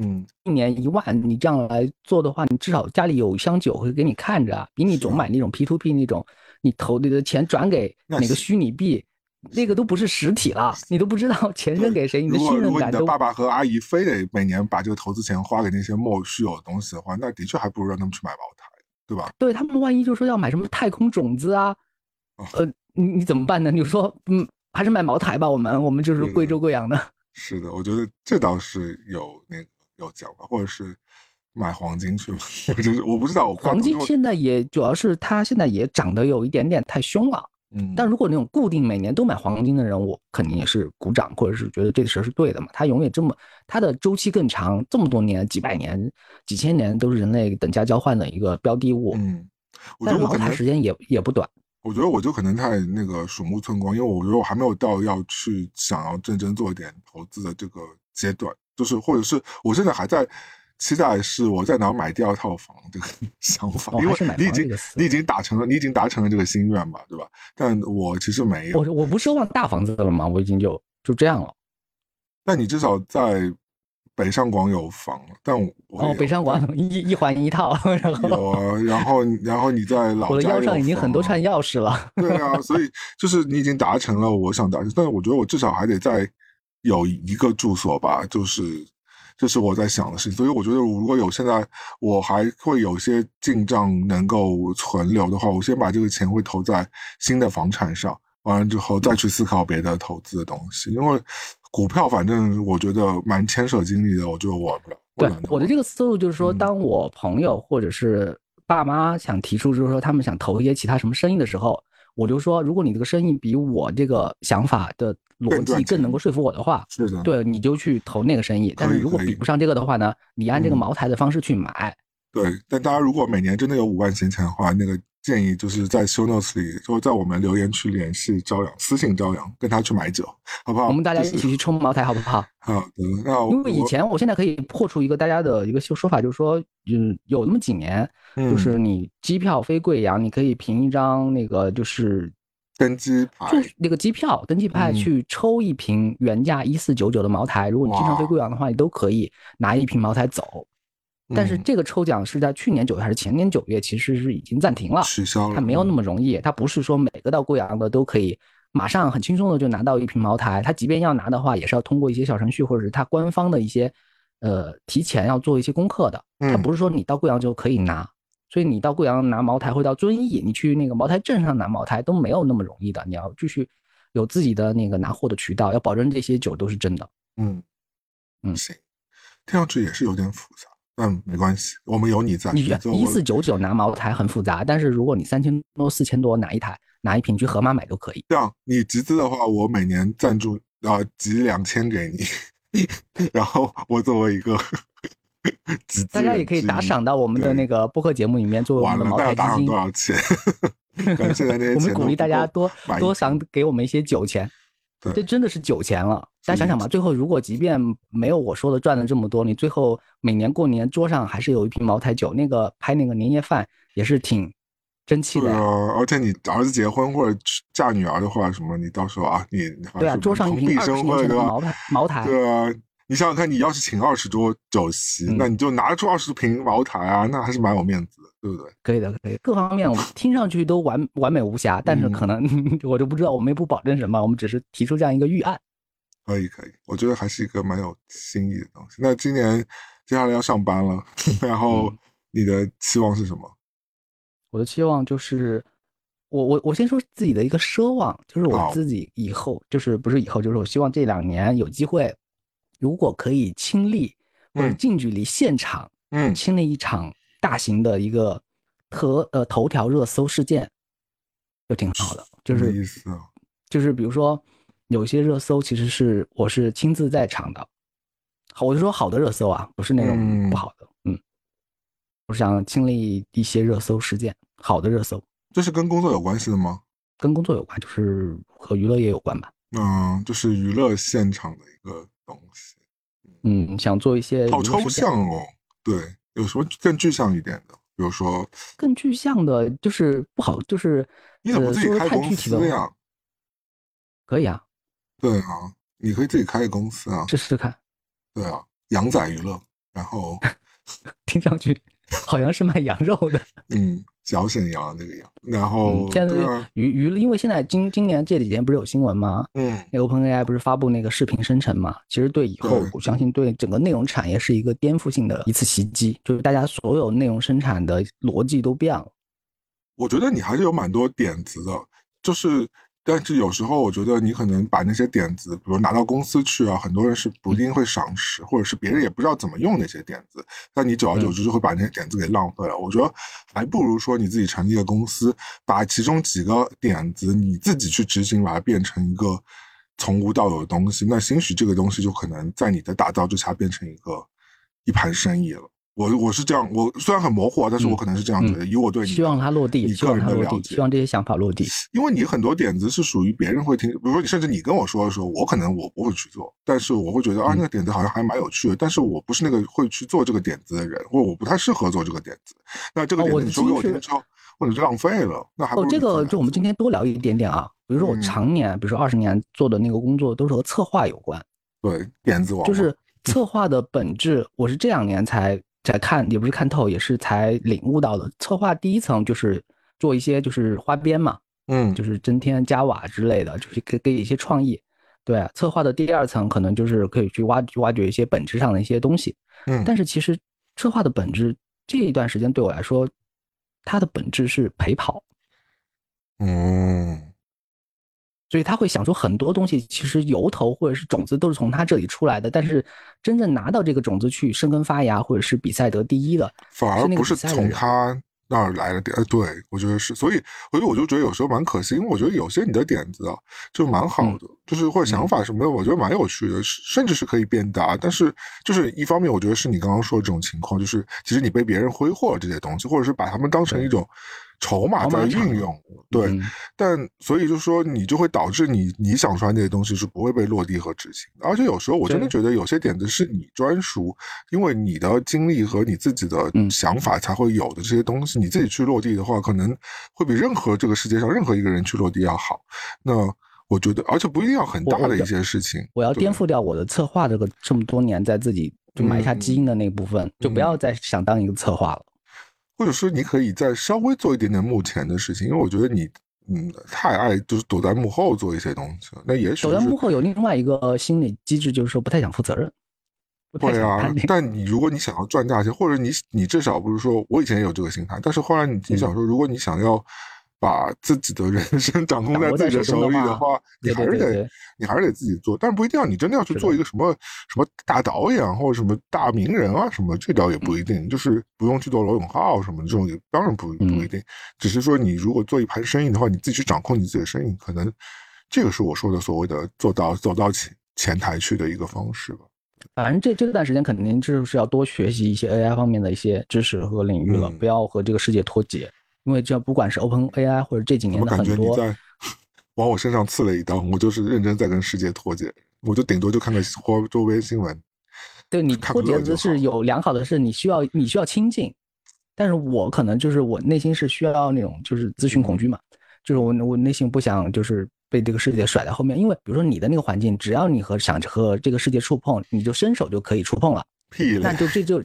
嗯一年一万，你这样来做的话，你至少家里有一箱酒会给你看着啊，比你总买那种 P to P 那种，你投你的钱转给哪个虚拟币，那个都不是实体了，你都不知道 钱扔给谁，你的如果如果你信任感都的爸爸和阿姨非得每年把这个投资钱花给那些莫须有的东西的话，那的确还不如让他们去买茅台，对吧？对他们万一就说要买什么太空种子啊，哦呃，你你怎么办呢？你说嗯，还是买茅台吧，我们我们就是贵州贵阳的。是的，我觉得这倒是有那个有讲法，或者是买黄金去吧，我就是我不知道，我黄金现在也主要是它现在也涨得有一点点太凶了。嗯，但如果那种固定每年都买黄金的人，我肯定也是鼓掌，或者是觉得这个事儿是对的嘛。它永远这么，它的周期更长，这么多年、几百年、几千年都是人类等价交换的一个标的物。嗯，我觉但是茅台时间也也不短。我觉得我就可能太那个鼠目寸光，因为我觉得我还没有到要去想要认真做一点投资的这个阶段，就是或者是我现在还在期待是我在哪买第二套房这个 想法，因为你已经你已经达成了，你已经达成了这个心愿嘛，对吧？但我其实没有，我我不奢望大房子了嘛，我已经就就这样了。那你至少在北上广有房，但我哦，北上广 一一环一套，然后有啊，然后然后你在老我的腰上已经很多串钥匙了。对啊，所以就是你已经达成了我想达成，但是我觉得我至少还得再有一个住所吧，就是这是我在想的事情。所以我觉得如果有现在我还会有些进账能够存留的话，我先把这个钱会投在新的房产上，完了之后再去思考别的投资的东西。因为股票反正我觉得蛮牵扯精力的，我就玩不了。对我的这个思路就是说，嗯当我朋友或者是爸妈想提出，就是说他们想投一些其他什么生意的时候，我就说，如果你这个生意比我这个想法的逻辑更能够说服我的话，是的，对，你就去投那个生意。但是如果比不上这个的话呢，你按这个嗯茅台的方式去买，对，但大家如果每年真的有五万闲钱的话，那个建议就是在 show notes 里，就在我们留言区联系朝阳，私信朝阳，跟他去买酒，好不好？我们大家一起去冲茅台，好不好？好的。因为以前我现在可以破除一个大家的一个说法，就是说，嗯，有那么几年，嗯就是你机票飞贵阳，你可以凭一张那个就是登机牌就那个机票登机牌嗯去抽一瓶原价一四九九的茅台，如果你经常飞贵阳的话，你都可以拿一瓶茅台走。但是嗯这个抽奖是在去年九月还是前年九月，其实是已经暂停了，取消了，它没有那么么容易，它不是说每个到贵阳的都可以马上很轻松的就拿到一瓶茅台，它即便要拿的话，也是要通过一些小程序或者是它官方的一些呃提前要做一些功课的，它嗯不是说你到贵阳就可以拿。所以你到贵阳拿茅台会到遵义，你去那个茅台镇上拿茅台都没有那么容易的，你要继续有自己的那个拿货的渠道，要保证这些酒都是真的。嗯嗯行，听上去也是有点复杂，但没关系，我们有你在。你一四九九拿茅台很复杂，但是如果你三千多、四千多拿一台，拿一瓶去盒马买都可以。这样，你集资的话，我每年赞助啊集两千给你，然后我作为一个 集资大家也可以打赏到我们的那个播客节目里面，作为我，们的茅台那要打赏基金多。少钱？现在那些我们钱都不鼓励大家多多赏给我们一些酒钱，对这真的是酒钱了。大家想想吧，最后如果即便没有我说的赚了这么多，你最后每年过年桌上还是有一瓶茅台酒，那个拍那个年夜饭也是挺争气的呀。对啊，而且你儿子结婚或者嫁女儿的话，什么你到时候啊，你对啊，桌上一瓶二十年前的？茅台，茅台，对啊，你想想看，你要是请二十桌酒席，嗯那你就拿出二十瓶茅台啊，那还是蛮有面子的，对不对？可以的，可以，各方面我们听上去都完完美无瑕，但是嗯可能 我就不知道，我们也不保证什么，我们只是提出这样一个预案。可以，可以，我觉得还是一个蛮有新意的东西。那今年接下来要上班了，然后嗯你的期望是什么？我的期望就是，我我我先说自己的一个奢望，就是我自己以后就是不是以后，就是我希望这两年有机会，如果可以亲历或者嗯近距离现场嗯亲历一场大型的一个头呃头条热搜事件，就挺好的。就是意思啊？就是比如说有一些热搜其实是我是亲自在场的，好，我就说好的热搜啊，不是那种嗯不好的，嗯，我是想亲历一些热搜事件，好的热搜。这是跟工作有关系的吗？跟工作有关，就是和娱乐业有关吧。嗯，就是娱乐现场的一个东西，嗯，想做一些好抽象哦。对，有什么更具象一点的？比如说，更具象的，就是不好，就是你怎么自己开公司呀？可以啊，对啊，你可以自己开个公司啊。试试看。对啊，羊仔娱乐，然后 听上去 好像是卖羊肉的。嗯，小沈阳那个羊。然后现在娱娱，因为现在今今年这几天不是有新闻吗？嗯，那 OpenAI 不是发布那个视频生成嘛？其实对以后对，我相信对整个内容产业是一个颠覆性的一次袭击，就是大家所有内容生产的逻辑都变了。我觉得你还是有蛮多点子的，就是，但是有时候我觉得你可能把那些点子，比如拿到公司去啊，很多人是不一定会赏识，或者是别人也不知道怎么用那些点子，但你久而久之就会把那些点子给浪费了。我觉得还不如说你自己成立一个公司，把其中几个点子你自己去执行，把它变成一个从无到有的东西，那兴许这个东西就可能在你的打造之下变成一个一盘生意了。我我是这样，我虽然很模糊啊，但是我可能是这样觉得，以我对你希望它落地，你希望个人它落地，的了解希望这些想法落地。因为你很多点子是属于别人会听，比如说你甚至你跟我说的时候，我可能我不会去做，但是我会觉得啊，嗯那个点子好像还蛮有趣的，但是我不是那个会去做这个点子的人，或者我不太适合做这个点子。那这个点子你说给我听之后，或者就浪费了，那还不哦，这个就我们今天多聊一点点啊。比如说我嗯常年，比如说二十年做的那个工作都是和策划有关，对点子王就是策划的本质，我是这两年才才看，也不是看透，也是才领悟到的。策划第一层就是做一些就是花边嘛，嗯就是增添加瓦之类的，就是给给一些创意。对啊，策划的第二层可能就是可以去挖挖掘一些本质上的一些东西。嗯，但是其实策划的本质这一段时间对我来说，它的本质是陪跑，嗯所以他会想出很多东西，其实由头或者是种子都是从他这里出来的，但是真正拿到这个种子去生根发芽，或者是比赛得第一的，反而不是从他那儿来的点，呃，对我觉得是，所以，所以我就觉得有时候蛮可惜，因为我觉得有些你的点子啊，就蛮好嗯的，就是或者想法什么的，我觉得蛮有趣的，是甚至是可以变大。但是，就是一方面，我觉得是你刚刚说的这种情况，就是其实你被别人挥霍了这些东西，或者是把他们当成一种筹码在运用，对。嗯但所以就说你就会导致你你想出来那些东西是不会被落地和执行，而且有时候我真的觉得有些点子是你专属，因为你的经历和你自己的嗯想法才会有的这些东西，你自己去落地的话，可能会比任何这个世界上任何一个人去落地要好。那我觉得，而且不一定要很大的一些事情，对我要颠覆掉我的策划这个这么多年在自己就埋下基因的那部分，就不要再想当一个策划了。或者说你可以再稍微做一点点幕前的事情，因为我觉得你嗯太爱就是躲在幕后做一些东西了，那也许是走在幕后有另外一个心理机制，就是说不太想负责任，对啊。但你如果你想要赚大钱，或者你你至少不是说，我以前也有这个心态，但是后来你你想说，如果你想要把自己的人生掌控在自己的手里的话，你还是得你还是得自己做，但是不一定要你真的要去做一个什么什么大导演啊或者什么大名人啊什么，这倒也嗯不一定，就是不用去做罗永浩什么这种，也当然不不嗯。一定，只是说你如果做一盘生意的话，你自己去掌控你自己的生意，可能这个是我说的所谓的做到走到前前台去的一个方式吧。反正这这段时间肯定就是要多学习一些 AI 方面的一些知识和领域了，嗯。不要和这个世界脱节。因为这不管是 Open AI 或者这几年我感的很多，觉你在 往我身上刺了一刀，我就是认真在跟世界脱节，我就顶多就看看或周围新闻。对你脱节的是有良好的是你需要你需要亲近，但是我可能就是我内心是需要那种就是咨询恐惧嘛，就是我我内心不想就是被这个世界甩在后面，因为比如说你的那个环境，只要你和想和这个世界触碰，你就伸手就可以触碰了，屁！那就这就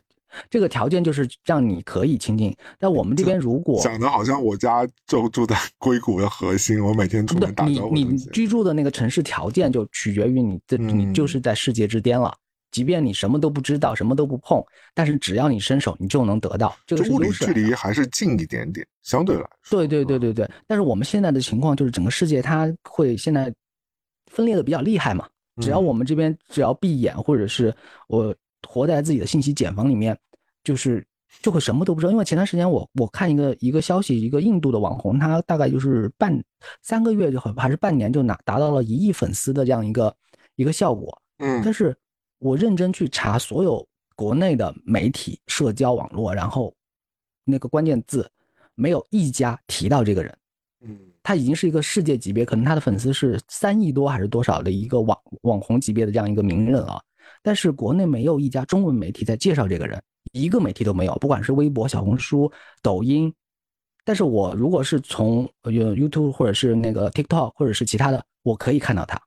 这个条件就是让你可以亲近。但我们这边如果讲的好像我家就住在 硅谷的核心，我每天出不对门打你你招呼你你居住的那个城市条件就取决于你这你就是嗯在世界之巅了。即便你什么都不知道，什么都不碰，但是只要你伸手，你就能得到，这个就物理距。离还是近一点点，相对来说。对对对对对，但是我们现在的情况就是整个世界它会现在分裂的比较厉害嘛。只要嗯我们这边只要闭眼，或者是我活在自己的信息茧房里面，就是就会什么都不知道。因为前段时间我我看一个一个消息，一个印度的网红，他大概就是半三个月就好还是半年就拿达到了一亿粉丝的这样一个一个效果。嗯但是我认真去查所有国内的媒体、社交网络，然后那个关键字没有一家提到这个人。嗯他已经是一个世界级别，可能他的粉丝是三亿多还是多少的一个网网红级别的这样一个名人啊。但是国内没有一家中文媒体在介绍这个人，一个媒体都没有，不管是微博、小红书、抖音。但是我如果是从呃 YouTube 或者是那个 TikTok 或者是其他的，我可以看到他。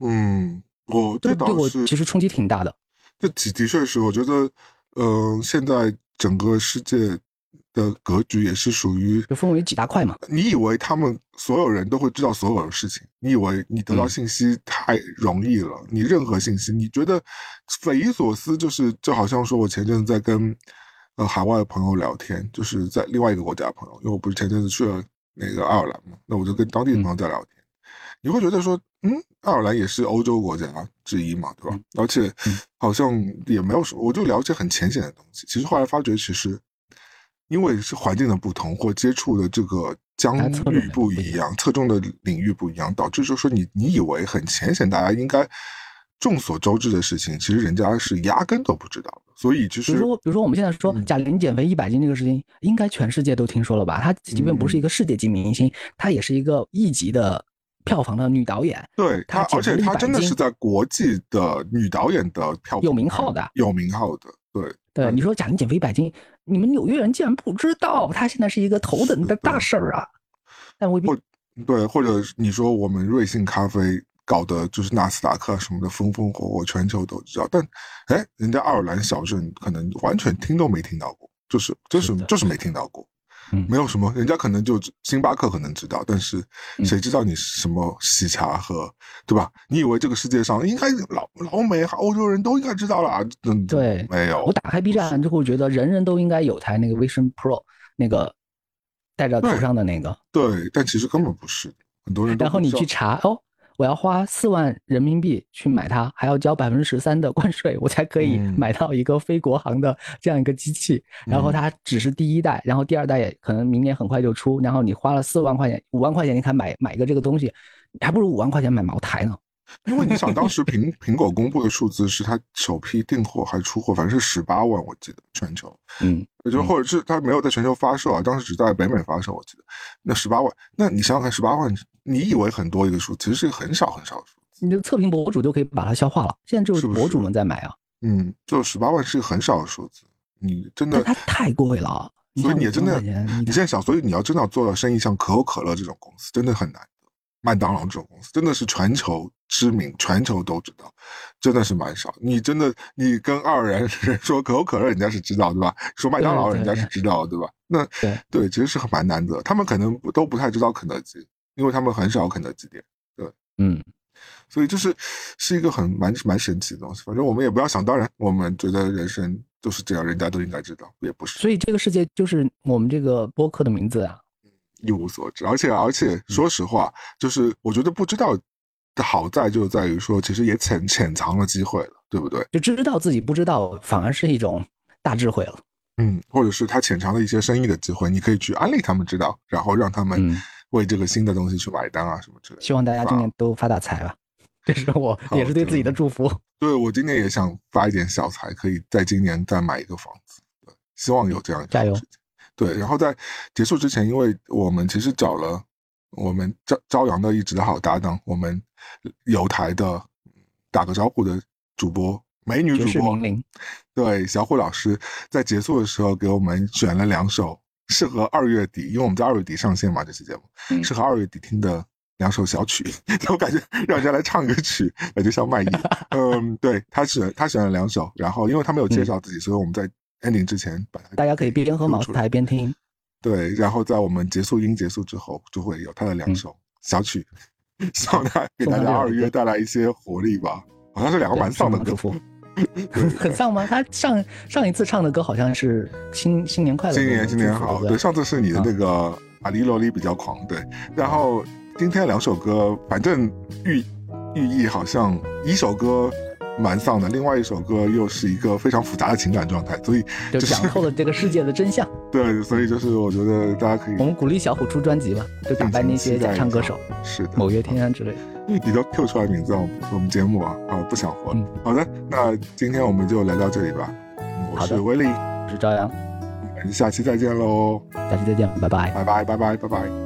嗯，我这这对我其实冲击挺大的。这的的确是，我觉得嗯、现在整个世界的格局也是属于就分为几大块嘛。你以为他们所有人都会知道所有的事情？你以为你得到嗯信息太容易了？你任何信息，你觉得匪夷所思，就是就好像说我前阵子在跟呃海外的朋友聊天，就是在另外一个国家的朋友，因为我不是前阵子去了那个爱尔兰嘛，那我就跟当地的朋友在聊天，你会觉得说，嗯，爱尔兰也是欧洲国家之一嘛，对吧？而且好像也没有什么，我就了解很浅显的东西。其实后来发觉，其实因为是环境的不同，或接触的这个疆域不一样，侧重的领域不一样，导致就是说你你以为很浅显，大家应该众所周知的事情，其实人家是压根都不知道的。所以其实比如说，比如说我们现在说嗯贾玲减肥一百斤这个事情，应该全世界都听说了吧？她即便不是一个世界级明星，她也是一个亿级的票房的女导演。对她，而且减肥100她真的是在国际的女导演的票房有名号的有名号的，对。对，嗯你说贾玲减肥一百斤，你们纽约人竟然不知道，他现在是一个头等的大事儿啊！但未必或对，或者你说我们瑞幸咖啡搞的就是纳斯达克什么的风风火火，全球都知道，但哎，人家爱尔兰小镇可能完全听都没听到过，就是就是是就是没听到过，嗯没有什么，人家可能就星巴克可能知道，但是嗯。谁知道你是什么喜茶和对吧？你以为这个世界上应该老老美欧洲人都应该知道了，嗯，对。没有。我，打开 B 站就会觉得人人都应该有台那个 Vision Pro 那个戴在头上的那个，对，但其实根本不是，很多人都然后你去查哦，我要花四万人民币去买它，还要交百分之十三的关税，我才可以嗯买到一个非国行的这样一个机器。然后嗯它只是第一代，然后第二代也可能明年很快就出，然后你花了四万块钱、五万块钱，你看买买一个这个东西，还不如五万块钱买茅台呢。因为你想，当时苹 苹果公布的数字是它首批订货还出货，反正是十八万，我记得全球，嗯，也就嗯或者是它没有在全球发售啊，当时只在北美发售，我记得那十八万，那你想想看，十八万，你以为很多一个数，其实是个很少很少的数，你的测评博主就可以把它消化了，现在就是博主们在买啊，嗯，就十八万是一个很少的数字，你真的但它太贵了。所以你也真的你现在想，所以你要真的要做到生意像可口可乐这种公司，真的很难的。麦当劳这种公司真的是全球知名，全球都知道，真的是蛮少。你真的，你跟爱尔兰人 说可口可乐，人家是知道，对吧？说麦当劳，人家是知道，对吧？那对对，其实是很蛮难得。他们可能都不太知道肯德基，因为他们很少肯德基店，对嗯，所以就是是一个很蛮蛮神奇的东西。反正我们也不要想当然，我们觉得人生就是这样，人家都应该知道，也不是。所以这个世界就是我们这个播客的名字啊。一无所知，而且而且说实话，就是我觉得不知道的好在就在于说，其实也潜潜藏了机会了，对不对？就知道自己不知道，反而是一种大智慧了。嗯，或者是他潜藏了一些生意的机会，你可以去安利他们知道，然后让他们嗯为这个新的东西去买单啊什么之类的。希望大家今年都发大财吧，这是我也是对自己的祝福。对我今年也想发一点小财，可以在今年再买一个房子，对希望有这样一加油。对，然后在结束之前，因为我们其实找了我们朝朝阳的一直的好搭档，我们有台的打个招呼的主播美女主播对小虎老师在结束的时候给我们选了两首适合二月底，因为我们在二月底上线嘛，这期节目、嗯适合二月底听的两首小曲，我感觉让人家来唱个曲，感觉像卖艺。嗯，对他选他选了两首，然后因为他没有介绍自己，所以我们在 ending 之前把它大家可以边喝茅出台边听。对，然后在我们结束音结束之后，就会有他的两嗯首小曲，希望他给大家二月带来一些活力吧。好像是两个蛮丧的歌。很丧吗？他上上一次唱的歌好像是新新年快乐，新年新年好。对，上次是你的啊那个阿里罗里比较狂，对。然后今天两首歌，反正寓寓意好像一首歌蛮丧的，另外一首歌又是一个非常复杂的情感状态，所以就就讲透了这个世界的真相。对，所以就是我觉得大家可以我们鼓励小虎出专辑吧，就打败那些假唱歌手，是的，某月天啊之类的。你都 Q 出来名字，我们我们节目啊，啊不想活了。嗯好的，那今天我们就来到这里吧。嗯我是威力，我是朝阳，我们下期再见喽，下期再见，拜拜。拜拜拜拜拜拜。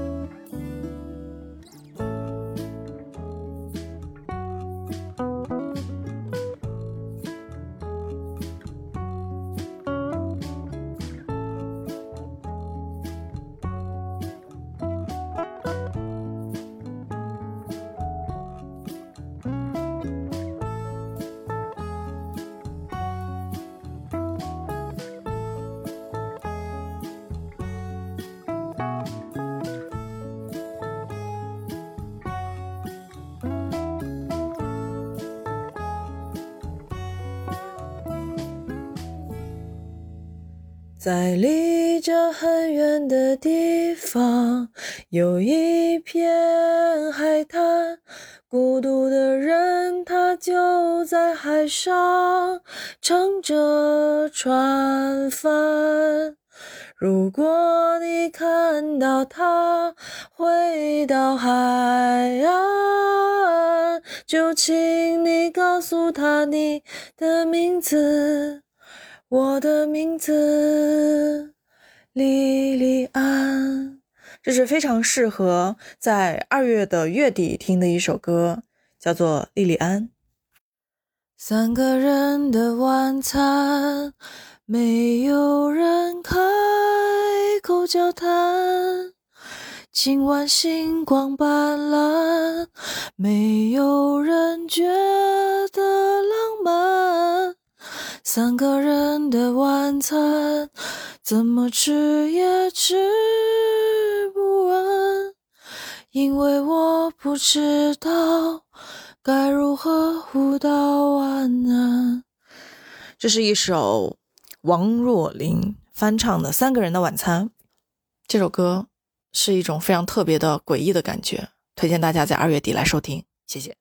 海上乘着船帆。如果你看到他回到海岸，就请你告诉他你的名字。我的名字，莉莉安。这是非常适合在二月的月底听的一首歌，叫做《莉莉安》。三个人的晚餐，没有人开口交谈。今晚星光斑斓，没有人觉得浪漫。三个人的晚餐，怎么吃也吃不完，因为我不知道该如何互道晚安。这是一首王若琳翻唱的《三个人的晚餐》。这首歌是一种非常特别的诡异的感觉，推荐大家在二月底来收听，谢谢。